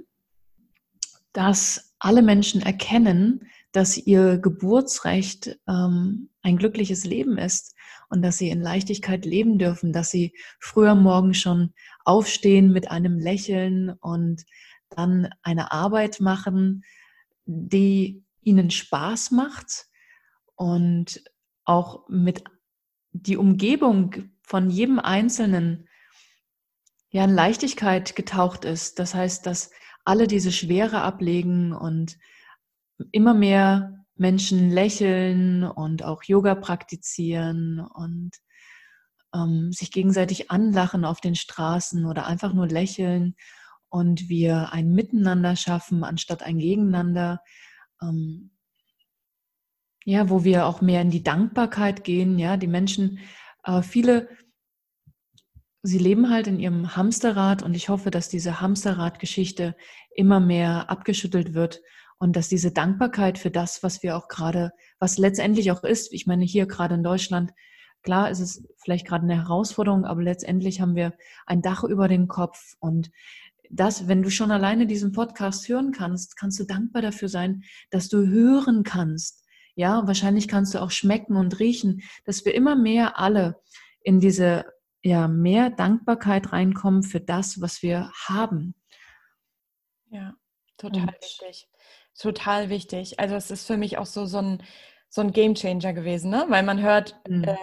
dass alle Menschen erkennen, dass ihr Geburtsrecht ähm, ein glückliches Leben ist und dass sie in Leichtigkeit leben dürfen, dass sie früher morgen schon aufstehen mit einem Lächeln und dann eine Arbeit machen, die ihnen Spaß macht und auch mit die Umgebung von jedem Einzelnen ja in Leichtigkeit getaucht ist. Das heißt, dass alle diese Schwere ablegen und immer mehr Menschen lächeln und auch Yoga praktizieren und ähm, sich gegenseitig anlachen auf den Straßen oder einfach nur lächeln und wir ein Miteinander schaffen anstatt ein Gegeneinander. Ähm, ja, wo wir auch mehr in die Dankbarkeit gehen. Ja, die Menschen, äh, viele, sie leben halt in ihrem Hamsterrad und ich hoffe, dass diese Hamsterrad-Geschichte immer mehr abgeschüttelt wird und dass diese Dankbarkeit für das, was wir auch gerade, was letztendlich auch ist, ich meine, hier gerade in Deutschland, klar ist es vielleicht gerade eine Herausforderung, aber letztendlich haben wir ein Dach über den Kopf und das, wenn du schon alleine diesen Podcast hören kannst, kannst du dankbar dafür sein, dass du hören kannst. Ja, wahrscheinlich kannst du auch schmecken und riechen, dass wir immer mehr alle in diese, ja, mehr Dankbarkeit reinkommen für das, was wir haben. Ja, total und, wichtig total wichtig. Also es ist für mich auch so, so ein so ein Game Changer gewesen, ne? Weil man hört, mhm. äh,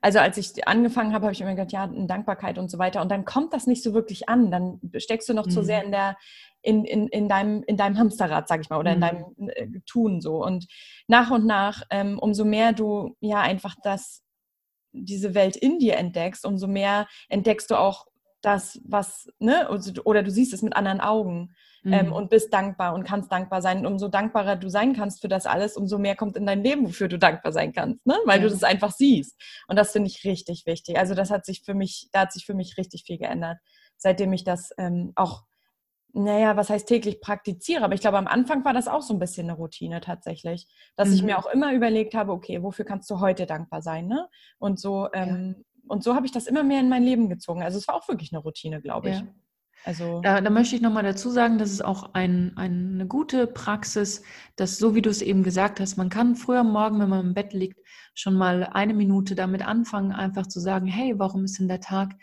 also als ich angefangen habe, habe ich immer gedacht, ja, Dankbarkeit und so weiter. Und dann kommt das nicht so wirklich an. Dann steckst du noch mhm. zu sehr in der, in, in, in, deinem, in deinem Hamsterrad, sag ich mal, oder mhm. in deinem äh, Tun so. Und nach und nach, ähm, umso mehr du ja einfach das, diese Welt in dir entdeckst, umso mehr entdeckst du auch das, was, ne, oder du siehst es mit anderen Augen ähm, mhm. und bist dankbar und kannst dankbar sein. Und umso dankbarer du sein kannst für das alles, umso mehr kommt in dein Leben, wofür du dankbar sein kannst, ne? weil ja. du das einfach siehst. Und das finde ich richtig wichtig. Also das hat sich für mich, da hat sich für mich richtig viel geändert, seitdem ich das ähm, auch naja, was heißt täglich praktiziere, aber ich glaube, am Anfang war das auch so ein bisschen eine Routine tatsächlich, dass mhm. ich mir mhm. auch immer überlegt habe, okay, wofür kannst du heute dankbar sein, ne? Und so, ähm, ja. Und so habe ich das immer mehr in mein Leben gezogen. Also es war auch wirklich eine Routine, glaube ich. Ja. Also da, da möchte ich nochmal dazu sagen, das ist auch ein, eine gute Praxis, dass so wie du es eben gesagt hast, man kann früher Morgen, wenn man im Bett liegt, schon mal eine Minute damit anfangen, einfach zu sagen, hey, warum ist denn der Tag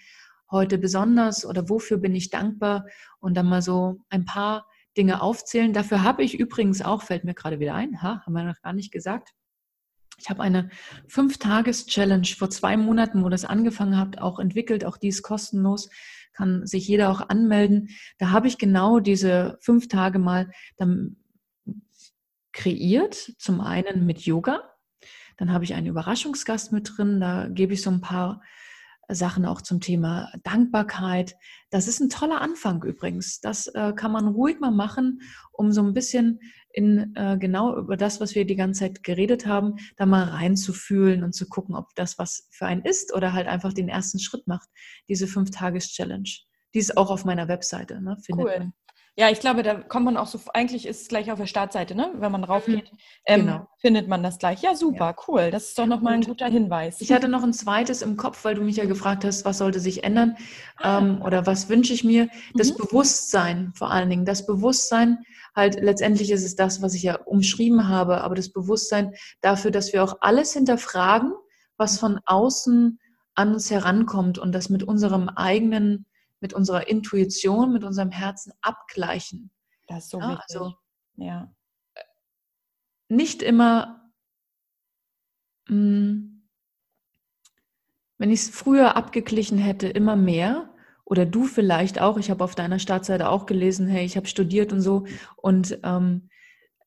heute besonders oder wofür bin ich dankbar und dann mal so ein paar Dinge aufzählen. Dafür habe ich übrigens auch, fällt mir gerade wieder ein, ha, haben wir noch gar nicht gesagt, ich habe eine Fünf-Tages-Challenge vor zwei Monaten, wo das angefangen hat, auch entwickelt. Auch die ist kostenlos kann sich jeder auch anmelden. Da habe ich genau diese fünf Tage mal dann kreiert. Zum einen mit Yoga. Dann habe ich einen Überraschungsgast mit drin. Da gebe ich so ein paar Sachen auch zum Thema Dankbarkeit. Das ist ein toller Anfang übrigens. Das äh, kann man ruhig mal machen, um so ein bisschen in äh, genau über das, was wir die ganze Zeit geredet haben, da mal reinzufühlen und zu gucken, ob das was für einen ist oder halt einfach den ersten Schritt macht. Diese Fünf-Tages-Challenge. Die ist auch auf meiner Webseite. Ne, findet cool. Man. Ja, ich glaube, da kommt man auch so, eigentlich ist es gleich auf der Startseite, ne? Wenn man mhm. ähm, genau. findet man das gleich. Ja, super, ja. cool. Das ist doch nochmal ein guter Hinweis. Ich hatte noch ein zweites im Kopf, weil du mich ja gefragt hast, was sollte sich ändern ah. ähm, oder was wünsche ich mir. Das mhm. Bewusstsein vor allen Dingen. Das Bewusstsein, halt letztendlich ist es das, was ich ja umschrieben habe, aber das Bewusstsein dafür, dass wir auch alles hinterfragen, was von außen an uns herankommt und das mit unserem eigenen mit unserer Intuition, mit unserem Herzen abgleichen. Das ist so ja, wichtig. Also, ja. Nicht immer, hm, wenn ich es früher abgeglichen hätte, immer mehr, oder du vielleicht auch, ich habe auf deiner Startseite auch gelesen, hey, ich habe studiert und so, und ähm,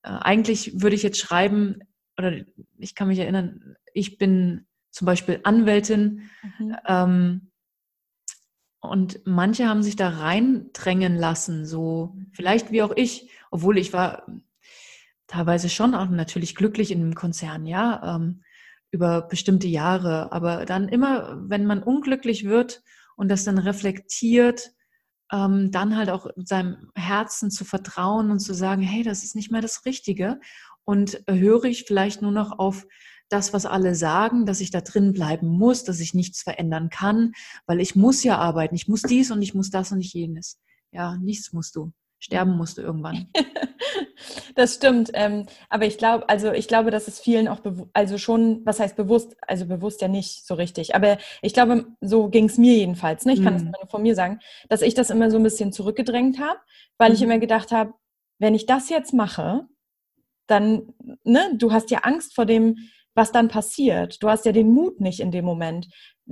äh, eigentlich würde ich jetzt schreiben, oder ich kann mich erinnern, ich bin zum Beispiel Anwältin, mhm. ähm, und manche haben sich da reindrängen lassen, so vielleicht wie auch ich, obwohl ich war teilweise schon auch natürlich glücklich in einem Konzern, ja, ähm, über bestimmte Jahre. Aber dann immer, wenn man unglücklich wird und das dann reflektiert, ähm, dann halt auch seinem Herzen zu vertrauen und zu sagen, hey, das ist nicht mehr das Richtige. Und höre ich vielleicht nur noch auf das, was alle sagen, dass ich da drin bleiben muss, dass ich nichts verändern kann, weil ich muss ja arbeiten, ich muss dies und ich muss das und nicht jenes. Ja, nichts musst du. Sterben musst du irgendwann. das stimmt. Ähm, aber ich glaube, also ich glaube, dass es vielen auch, also schon, was heißt bewusst, also bewusst ja nicht so richtig. Aber ich glaube, so ging es mir jedenfalls. Ne? Ich kann es mhm. nur von mir sagen, dass ich das immer so ein bisschen zurückgedrängt habe, weil mhm. ich immer gedacht habe, wenn ich das jetzt mache, dann, ne, du hast ja Angst vor dem, was dann passiert. Du hast ja den Mut nicht in dem Moment.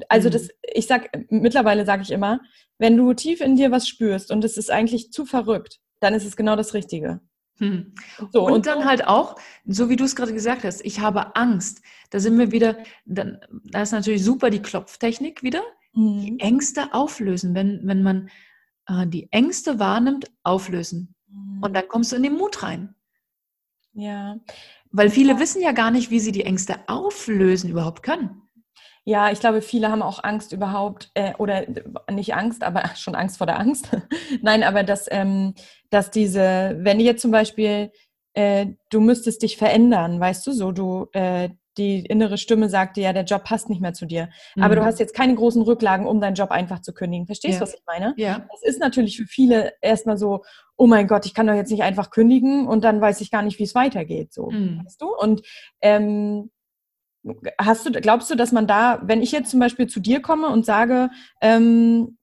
Also mhm. das, ich sag, mittlerweile sage ich immer, wenn du tief in dir was spürst und es ist eigentlich zu verrückt, dann ist es genau das Richtige. Hm. So, und, und, dann halt auch, so wie du es gerade gesagt hast, ich habe Angst. Da sind wir wieder, dann, da ist natürlich super die Klopftechnik wieder. Mhm. Die Ängste auflösen, wenn, wenn man äh, die Ängste wahrnimmt, auflösen. Mhm. Und dann kommst du in den Mut rein. Ja, weil viele wissen ja gar nicht, wie sie die Ängste auflösen überhaupt können. Ja, ich glaube, viele haben auch Angst überhaupt, äh, oder nicht Angst, aber schon Angst vor der Angst. Nein, aber dass, ähm, dass diese, wenn jetzt zum Beispiel, äh, du müsstest dich verändern, weißt du, so, du, äh, die innere Stimme sagt dir, ja, der Job passt nicht mehr zu dir. Mhm. Aber du mhm. hast jetzt keine großen Rücklagen, um deinen Job einfach zu kündigen. Verstehst du, ja. was ich meine? Ja. Das ist natürlich für viele erstmal so, oh mein Gott, ich kann doch jetzt nicht einfach kündigen und dann weiß ich gar nicht, wie es weitergeht. So, mhm. weißt du? Und ähm, hast du, glaubst du, dass man da, wenn ich jetzt zum Beispiel zu dir komme und sage, ähm,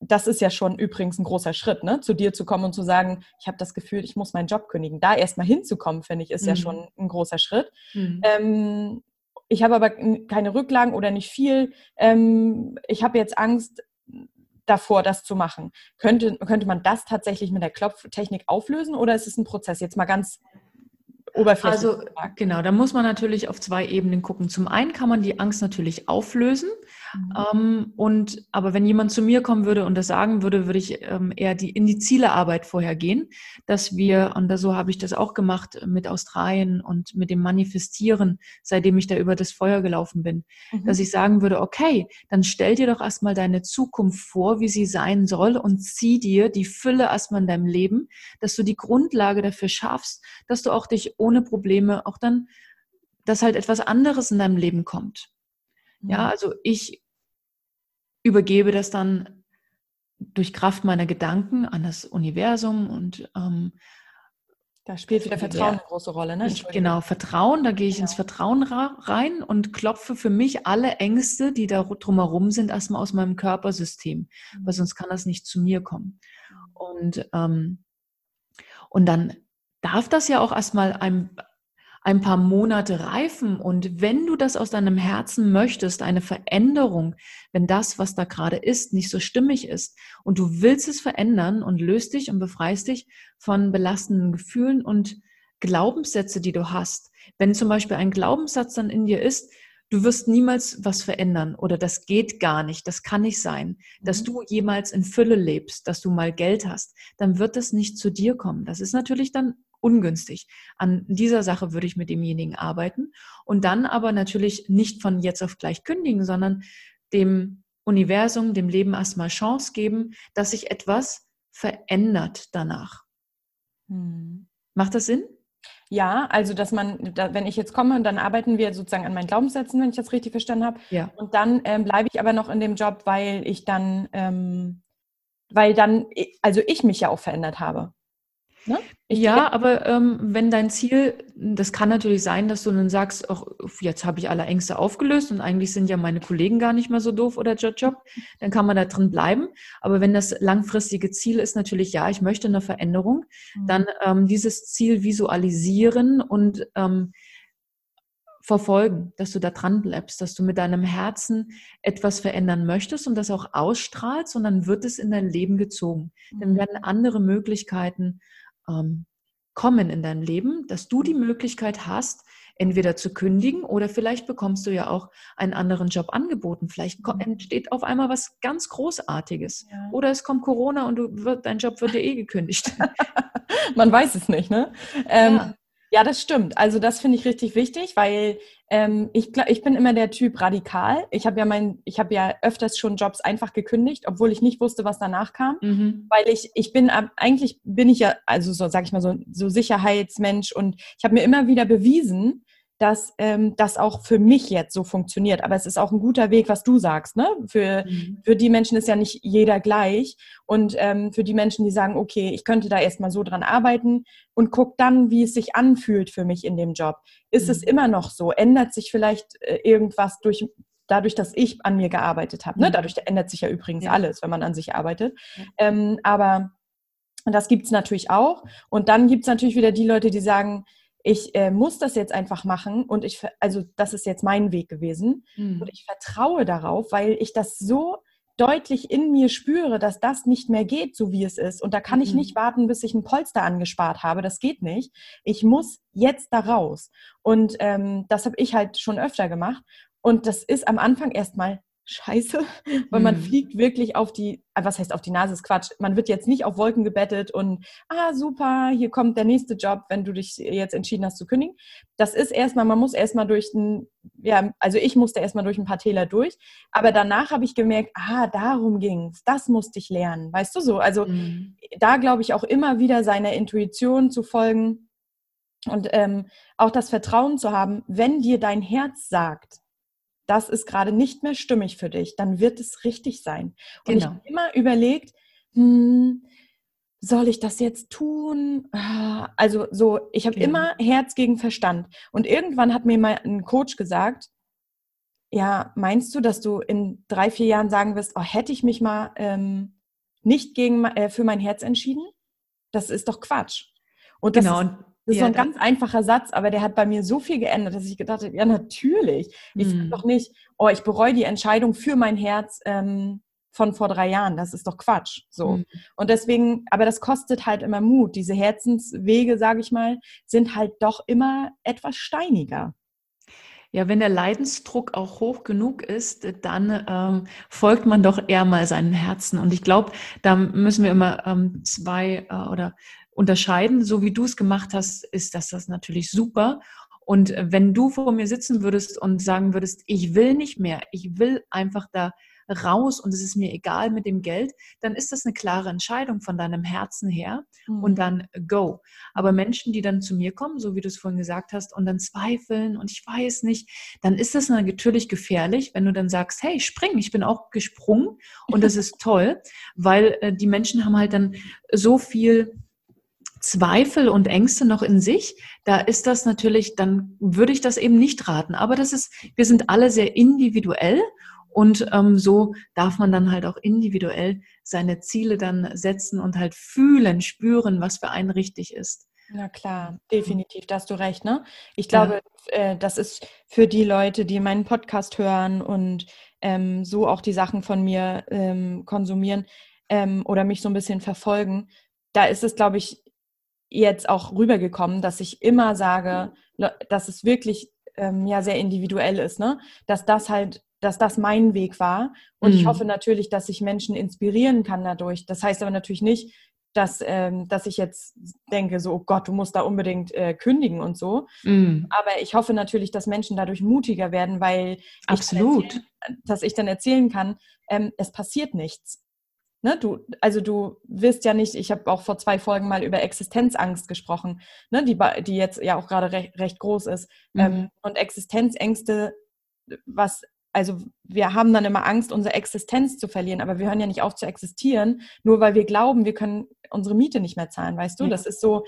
das ist ja schon übrigens ein großer Schritt, ne? zu dir zu kommen und zu sagen, ich habe das Gefühl, ich muss meinen Job kündigen. Da erstmal hinzukommen, finde ich, ist mhm. ja schon ein großer Schritt. Mhm. Ähm, ich habe aber keine Rücklagen oder nicht viel. Ähm, ich habe jetzt Angst davor, das zu machen. Könnte, könnte man das tatsächlich mit der Klopftechnik auflösen oder ist es ein Prozess? Jetzt mal ganz oberflächlich. Also genau, da muss man natürlich auf zwei Ebenen gucken. Zum einen kann man die Angst natürlich auflösen. Mhm. Ähm, und aber wenn jemand zu mir kommen würde und das sagen würde, würde ich ähm, eher die, in die Zielearbeit vorher gehen, dass wir, und da, so habe ich das auch gemacht mit Australien und mit dem Manifestieren, seitdem ich da über das Feuer gelaufen bin, mhm. dass ich sagen würde, okay, dann stell dir doch erstmal deine Zukunft vor, wie sie sein soll und zieh dir die Fülle erstmal in deinem Leben, dass du die Grundlage dafür schaffst, dass du auch dich ohne Probleme auch dann, dass halt etwas anderes in deinem Leben kommt. Ja, mhm. also ich übergebe das dann durch Kraft meiner Gedanken an das Universum und ähm, da spielt wieder Vertrauen eine große Rolle, ne? Ich, genau, Vertrauen, da gehe ich genau. ins Vertrauen rein und klopfe für mich alle Ängste, die da drumherum sind, erstmal aus meinem Körpersystem, mhm. weil sonst kann das nicht zu mir kommen. Und, ähm, und dann darf das ja auch erstmal einem, ein paar Monate reifen. Und wenn du das aus deinem Herzen möchtest, eine Veränderung, wenn das, was da gerade ist, nicht so stimmig ist und du willst es verändern und löst dich und befreist dich von belastenden Gefühlen und Glaubenssätze, die du hast. Wenn zum Beispiel ein Glaubenssatz dann in dir ist, du wirst niemals was verändern oder das geht gar nicht, das kann nicht sein, dass mhm. du jemals in Fülle lebst, dass du mal Geld hast, dann wird das nicht zu dir kommen. Das ist natürlich dann ungünstig. An dieser Sache würde ich mit demjenigen arbeiten und dann aber natürlich nicht von jetzt auf gleich kündigen, sondern dem Universum, dem Leben erstmal Chance geben, dass sich etwas verändert danach. Hm. Macht das Sinn? Ja, also dass man, da, wenn ich jetzt komme und dann arbeiten wir sozusagen an meinen Glaubenssätzen, wenn ich das richtig verstanden habe. Ja. Und dann ähm, bleibe ich aber noch in dem Job, weil ich dann, ähm, weil dann, also ich mich ja auch verändert habe. Ne? ja, aber ähm, wenn dein Ziel, das kann natürlich sein, dass du dann sagst, ach, jetzt habe ich alle Ängste aufgelöst und eigentlich sind ja meine Kollegen gar nicht mehr so doof oder Job, Job, dann kann man da drin bleiben. Aber wenn das langfristige Ziel ist natürlich, ja, ich möchte eine Veränderung, mhm. dann ähm, dieses Ziel visualisieren und ähm, verfolgen, dass du da dran bleibst, dass du mit deinem Herzen etwas verändern möchtest und das auch ausstrahlst und dann wird es in dein Leben gezogen. Dann mhm. werden andere Möglichkeiten ähm, kommen in dein Leben, dass du die Möglichkeit hast, entweder zu kündigen oder vielleicht bekommst du ja auch einen anderen Job angeboten. Vielleicht mhm. entsteht auf einmal was ganz Großartiges. Ja. Oder es kommt Corona und du dein Job wird dir eh gekündigt. Man weiß es nicht, ne? Ähm, ja. Ja, das stimmt. Also das finde ich richtig wichtig, weil ähm, ich, ich bin immer der Typ radikal. Ich habe ja mein, ich habe ja öfters schon Jobs einfach gekündigt, obwohl ich nicht wusste, was danach kam. Mhm. Weil ich, ich bin eigentlich bin ich ja, also so sag ich mal so, so Sicherheitsmensch und ich habe mir immer wieder bewiesen, dass ähm, das auch für mich jetzt so funktioniert. Aber es ist auch ein guter Weg, was du sagst. Ne? Für, mhm. für die Menschen ist ja nicht jeder gleich. Und ähm, für die Menschen, die sagen, okay, ich könnte da erstmal so dran arbeiten und guck dann, wie es sich anfühlt für mich in dem Job. Ist mhm. es immer noch so? Ändert sich vielleicht äh, irgendwas durch dadurch, dass ich an mir gearbeitet habe. Ne? Mhm. Dadurch ändert sich ja übrigens ja. alles, wenn man an sich arbeitet. Ja. Ähm, aber das gibt es natürlich auch. Und dann gibt es natürlich wieder die Leute, die sagen, ich äh, muss das jetzt einfach machen und ich, also das ist jetzt mein Weg gewesen mhm. und ich vertraue darauf, weil ich das so deutlich in mir spüre, dass das nicht mehr geht, so wie es ist. Und da kann mhm. ich nicht warten, bis ich ein Polster angespart habe. Das geht nicht. Ich muss jetzt da raus. Und ähm, das habe ich halt schon öfter gemacht. Und das ist am Anfang erstmal scheiße, weil man mhm. fliegt wirklich auf die, äh, was heißt auf die Nase, ist Quatsch. Man wird jetzt nicht auf Wolken gebettet und, ah, super, hier kommt der nächste Job, wenn du dich jetzt entschieden hast zu kündigen. Das ist erstmal, man muss erstmal durch ein, ja, also ich musste erstmal durch ein paar Täler durch, aber danach habe ich gemerkt, ah, darum ging's, das musste ich lernen, weißt du so. Also mhm. da glaube ich auch immer wieder seiner Intuition zu folgen und ähm, auch das Vertrauen zu haben, wenn dir dein Herz sagt, das ist gerade nicht mehr stimmig für dich, dann wird es richtig sein. Und genau. ich habe immer überlegt, hm, soll ich das jetzt tun? Ah, also so, ich habe ja. immer Herz gegen Verstand. Und irgendwann hat mir mal ein Coach gesagt, ja, meinst du, dass du in drei, vier Jahren sagen wirst, oh, hätte ich mich mal ähm, nicht gegen, äh, für mein Herz entschieden? Das ist doch Quatsch. Und das genau. ist, das ist ja, so ein ganz einfacher Satz, aber der hat bei mir so viel geändert, dass ich gedacht habe, ja, natürlich. Ich sage hm. doch nicht, oh, ich bereue die Entscheidung für mein Herz ähm, von vor drei Jahren. Das ist doch Quatsch. So. Mhm. Und deswegen, aber das kostet halt immer Mut. Diese Herzenswege, sage ich mal, sind halt doch immer etwas steiniger. Ja, wenn der Leidensdruck auch hoch genug ist, dann ähm, folgt man doch eher mal seinem Herzen. Und ich glaube, da müssen wir immer ähm, zwei äh, oder unterscheiden. So wie du es gemacht hast, ist das das natürlich super. Und äh, wenn du vor mir sitzen würdest und sagen würdest, ich will nicht mehr, ich will einfach da raus und es ist mir egal mit dem Geld, dann ist das eine klare Entscheidung von deinem Herzen her mhm. und dann go. Aber Menschen, die dann zu mir kommen, so wie du es vorhin gesagt hast, und dann zweifeln und ich weiß nicht, dann ist das natürlich gefährlich, wenn du dann sagst, hey, spring, ich bin auch gesprungen und das ist toll, weil äh, die Menschen haben halt dann so viel Zweifel und Ängste noch in sich, da ist das natürlich, dann würde ich das eben nicht raten. Aber das ist, wir sind alle sehr individuell und ähm, so darf man dann halt auch individuell seine Ziele dann setzen und halt fühlen, spüren, was für einen richtig ist. Na klar, definitiv, da hast du recht. Ne? Ich glaube, ja. äh, das ist für die Leute, die meinen Podcast hören und ähm, so auch die Sachen von mir ähm, konsumieren ähm, oder mich so ein bisschen verfolgen, da ist es, glaube ich, jetzt auch rübergekommen, dass ich immer sage, dass es wirklich ähm, ja sehr individuell ist, ne? Dass das halt, dass das mein Weg war. Und mhm. ich hoffe natürlich, dass ich Menschen inspirieren kann dadurch. Das heißt aber natürlich nicht, dass, ähm, dass ich jetzt denke, so, oh Gott, du musst da unbedingt äh, kündigen und so. Mhm. Aber ich hoffe natürlich, dass Menschen dadurch mutiger werden, weil Absolut. Ich dass ich dann erzählen kann, ähm, es passiert nichts. Ne, du, also du wirst ja nicht, ich habe auch vor zwei Folgen mal über Existenzangst gesprochen, ne, die, die jetzt ja auch gerade recht, recht groß ist. Mhm. Ähm, und Existenzängste, was, also wir haben dann immer Angst, unsere Existenz zu verlieren, aber wir hören ja nicht auf zu existieren, nur weil wir glauben, wir können unsere Miete nicht mehr zahlen, weißt du? Ja. Das ist so,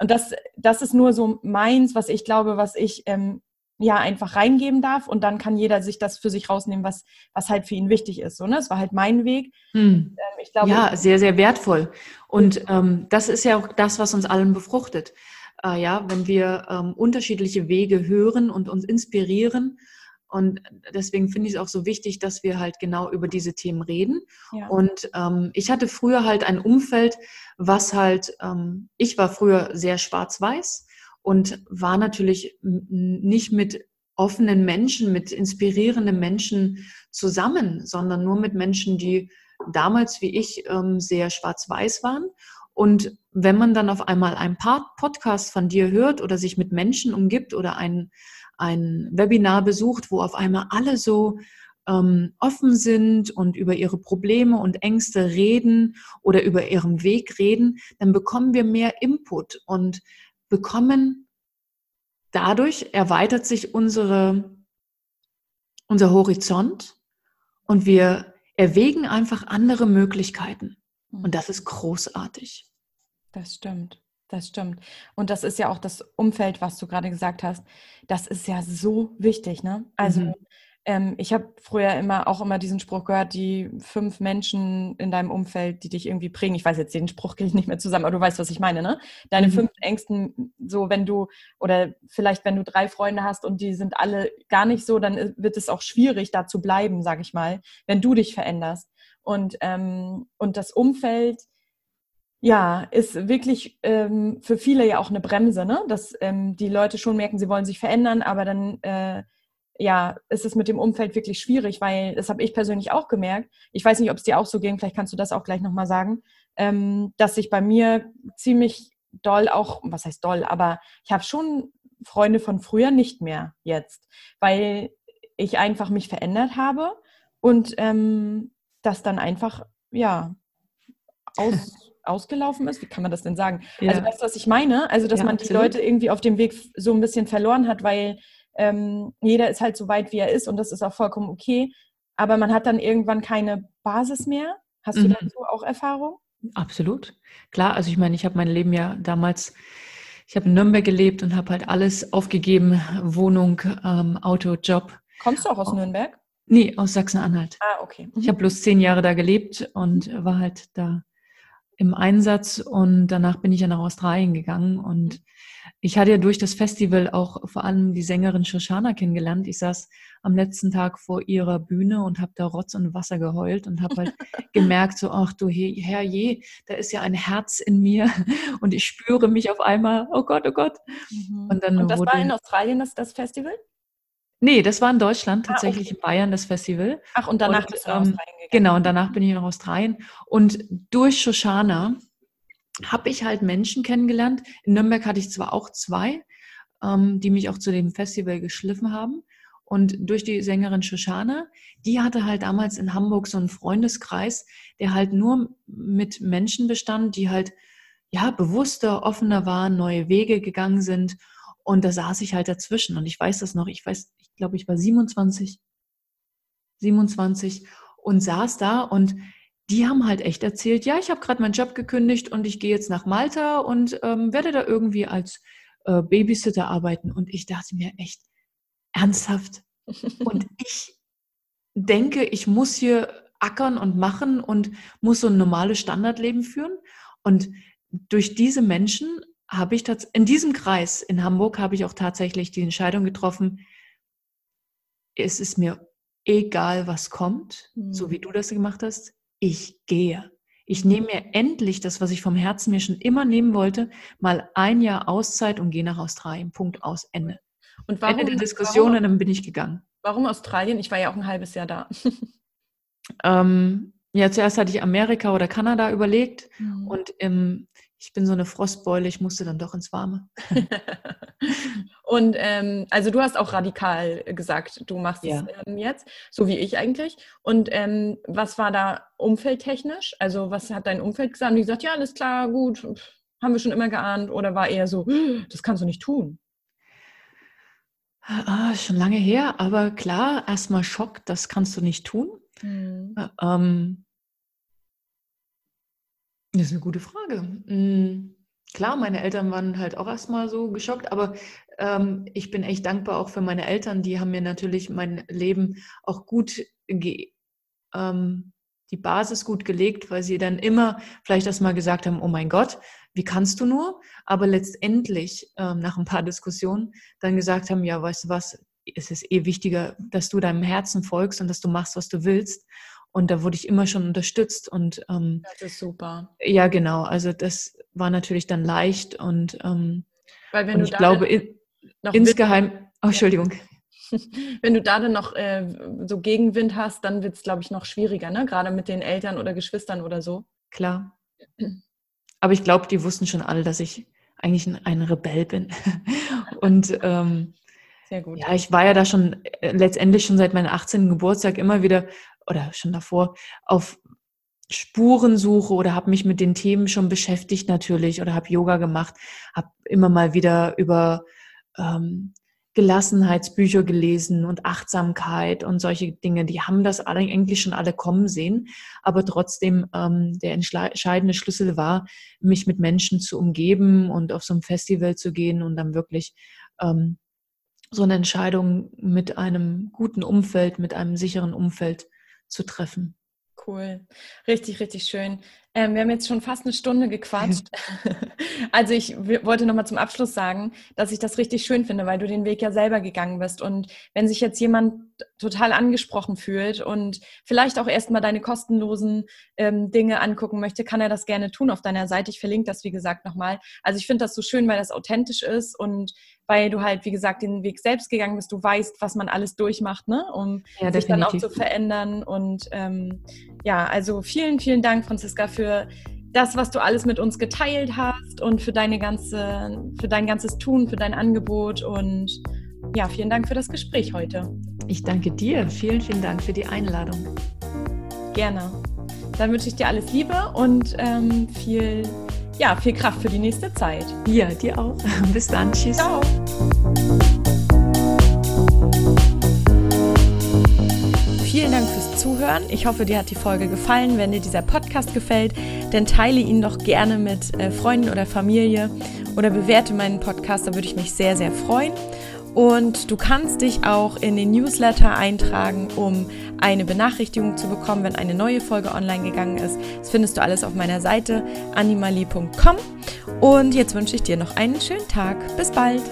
und das, das ist nur so meins, was ich glaube, was ich ähm, ja einfach reingeben darf und dann kann jeder sich das für sich rausnehmen, was, was halt für ihn wichtig ist. So, ne? Das war halt mein Weg. Hm. Ähm, ich glaube, ja, sehr, sehr wertvoll. Und ähm, das ist ja auch das, was uns allen befruchtet. Äh, ja, wenn wir ähm, unterschiedliche Wege hören und uns inspirieren. Und deswegen finde ich es auch so wichtig, dass wir halt genau über diese Themen reden. Ja. Und ähm, ich hatte früher halt ein Umfeld, was halt, ähm, ich war früher sehr schwarz-weiß und war natürlich nicht mit offenen Menschen, mit inspirierenden Menschen zusammen, sondern nur mit Menschen, die damals wie ich ähm, sehr schwarz-weiß waren. Und wenn man dann auf einmal ein paar Podcast von dir hört oder sich mit Menschen umgibt oder ein, ein Webinar besucht, wo auf einmal alle so ähm, offen sind und über ihre Probleme und Ängste reden oder über ihren Weg reden, dann bekommen wir mehr Input und bekommen, dadurch erweitert sich unsere, unser Horizont und wir erwägen einfach andere Möglichkeiten. Hm. Und das ist großartig. Das stimmt. Das stimmt. Und das ist ja auch das Umfeld, was du gerade gesagt hast. Das ist ja so wichtig, ne? Also mhm. Ähm, ich habe früher immer auch immer diesen Spruch gehört, die fünf Menschen in deinem Umfeld, die dich irgendwie prägen. Ich weiß jetzt den Spruch kriege ich nicht mehr zusammen, aber du weißt, was ich meine, ne? Deine mhm. fünf Ängsten, so wenn du, oder vielleicht wenn du drei Freunde hast und die sind alle gar nicht so, dann wird es auch schwierig, da zu bleiben, sage ich mal, wenn du dich veränderst. Und, ähm, und das Umfeld, ja, ist wirklich ähm, für viele ja auch eine Bremse, ne? Dass ähm, die Leute schon merken, sie wollen sich verändern, aber dann äh, ja, ist es mit dem Umfeld wirklich schwierig, weil das habe ich persönlich auch gemerkt. Ich weiß nicht, ob es dir auch so ging, vielleicht kannst du das auch gleich nochmal sagen, ähm, dass sich bei mir ziemlich doll auch, was heißt doll, aber ich habe schon Freunde von früher nicht mehr jetzt, weil ich einfach mich verändert habe und ähm, das dann einfach, ja, aus, ausgelaufen ist. Wie kann man das denn sagen? Ja. Also weißt du, was ich meine? Also, dass ja, man die absolut. Leute irgendwie auf dem Weg so ein bisschen verloren hat, weil ähm, jeder ist halt so weit, wie er ist und das ist auch vollkommen okay. Aber man hat dann irgendwann keine Basis mehr. Hast mhm. du dazu auch Erfahrung? Absolut. Klar, also ich meine, ich habe mein Leben ja damals, ich habe in Nürnberg gelebt und habe halt alles aufgegeben, Wohnung, ähm, Auto, Job. Kommst du auch aus Nürnberg? Nee, aus Sachsen-Anhalt. Ah, okay. Mhm. Ich habe bloß zehn Jahre da gelebt und war halt da im Einsatz und danach bin ich ja nach Australien gegangen und ich hatte ja durch das Festival auch vor allem die Sängerin Shoshana kennengelernt. Ich saß am letzten Tag vor ihrer Bühne und habe da Rotz und Wasser geheult und habe halt gemerkt, so, ach du Herr je, da ist ja ein Herz in mir und ich spüre mich auf einmal, oh Gott, oh Gott. Mhm. Und, dann und das wurde, war in Australien das, das Festival? Nee, das war in Deutschland, tatsächlich ah, okay. in Bayern das Festival. Ach, und danach und, bist du nach ähm, Australien gegangen. Genau, und danach bin ich nach Australien. Und durch Shoshana habe ich halt Menschen kennengelernt. In Nürnberg hatte ich zwar auch zwei, ähm, die mich auch zu dem Festival geschliffen haben. Und durch die Sängerin Shoshana, die hatte halt damals in Hamburg so einen Freundeskreis, der halt nur mit Menschen bestand, die halt ja bewusster, offener waren, neue Wege gegangen sind. Und da saß ich halt dazwischen. Und ich weiß das noch, ich weiß, ich glaube, ich war 27, 27 und saß da und die haben halt echt erzählt, ja, ich habe gerade meinen Job gekündigt und ich gehe jetzt nach Malta und ähm, werde da irgendwie als äh, Babysitter arbeiten. Und ich dachte mir echt, ernsthaft. und ich denke, ich muss hier ackern und machen und muss so ein normales Standardleben führen. Und durch diese Menschen habe ich in diesem Kreis in Hamburg habe ich auch tatsächlich die Entscheidung getroffen, es ist mir egal, was kommt, mhm. so wie du das gemacht hast ich gehe. Ich nehme mir endlich das, was ich vom Herzen mir schon immer nehmen wollte, mal ein Jahr Auszeit und gehe nach Australien. Punkt aus Ende. Und warum, Ende der Diskussion, warum, dann bin ich gegangen. Warum Australien? Ich war ja auch ein halbes Jahr da. ähm, ja, zuerst hatte ich Amerika oder Kanada überlegt mhm. und im ich bin so eine Frostbeule, ich musste dann doch ins Warme. und ähm, also du hast auch radikal gesagt, du machst ja. es ähm, jetzt, so wie ich eigentlich. Und ähm, was war da umfeldtechnisch? Also was hat dein Umfeld gesagt? Haben die gesagt, ja, alles klar, gut, haben wir schon immer geahnt? Oder war eher so, das kannst du nicht tun? Ah, schon lange her, aber klar, erstmal Schock, das kannst du nicht tun. Mhm. Ähm, das ist eine gute Frage. Mhm. Klar, meine Eltern waren halt auch erstmal so geschockt, aber ähm, ich bin echt dankbar auch für meine Eltern. Die haben mir natürlich mein Leben auch gut ähm, die Basis gut gelegt, weil sie dann immer vielleicht erstmal gesagt haben, oh mein Gott, wie kannst du nur? Aber letztendlich ähm, nach ein paar Diskussionen dann gesagt haben, ja, weißt du was, es ist eh wichtiger, dass du deinem Herzen folgst und dass du machst, was du willst. Und da wurde ich immer schon unterstützt und ähm, das ist super. Ja, genau. Also das war natürlich dann leicht und, ähm, Weil wenn und ich glaube in, insgeheim. Oh, Entschuldigung. Wenn du da dann noch äh, so Gegenwind hast, dann wird es, glaube ich, noch schwieriger, ne? Gerade mit den Eltern oder Geschwistern oder so. Klar. Aber ich glaube, die wussten schon alle, dass ich eigentlich ein, ein Rebell bin. und ähm, sehr gut. Ja, ich war ja da schon äh, letztendlich schon seit meinem 18. Geburtstag immer wieder oder schon davor auf Spurensuche oder habe mich mit den Themen schon beschäftigt natürlich oder habe Yoga gemacht, habe immer mal wieder über ähm, Gelassenheitsbücher gelesen und Achtsamkeit und solche Dinge. Die haben das alle eigentlich schon alle kommen sehen, aber trotzdem ähm, der entscheidende Schlüssel war, mich mit Menschen zu umgeben und auf so ein Festival zu gehen und dann wirklich ähm, so eine Entscheidung mit einem guten Umfeld, mit einem sicheren Umfeld zu treffen. Cool, richtig, richtig schön. Ähm, wir haben jetzt schon fast eine Stunde gequatscht. also ich wollte nochmal zum Abschluss sagen, dass ich das richtig schön finde, weil du den Weg ja selber gegangen bist. Und wenn sich jetzt jemand total angesprochen fühlt und vielleicht auch erstmal deine kostenlosen ähm, Dinge angucken möchte, kann er das gerne tun auf deiner Seite. Ich verlinke das, wie gesagt, nochmal. Also ich finde das so schön, weil das authentisch ist und weil du halt, wie gesagt, den Weg selbst gegangen bist. Du weißt, was man alles durchmacht, ne? um ja, sich dann auch zu verändern. Und ähm, ja, also vielen, vielen Dank, Franziska, für das, was du alles mit uns geteilt hast und für deine ganze, für dein ganzes Tun, für dein Angebot und ja, vielen Dank für das Gespräch heute. Ich danke dir. Vielen, vielen Dank für die Einladung. Gerne. Dann wünsche ich dir alles Liebe und ähm, viel, ja, viel Kraft für die nächste Zeit. Ja, dir auch. Bis dann. Tschüss. Ciao. Vielen Dank fürs Zuhören. Ich hoffe, dir hat die Folge gefallen. Wenn dir dieser Podcast gefällt, dann teile ihn doch gerne mit äh, Freunden oder Familie oder bewerte meinen Podcast. Da würde ich mich sehr, sehr freuen. Und du kannst dich auch in den Newsletter eintragen, um eine Benachrichtigung zu bekommen, wenn eine neue Folge online gegangen ist. Das findest du alles auf meiner Seite animali.com. Und jetzt wünsche ich dir noch einen schönen Tag. Bis bald.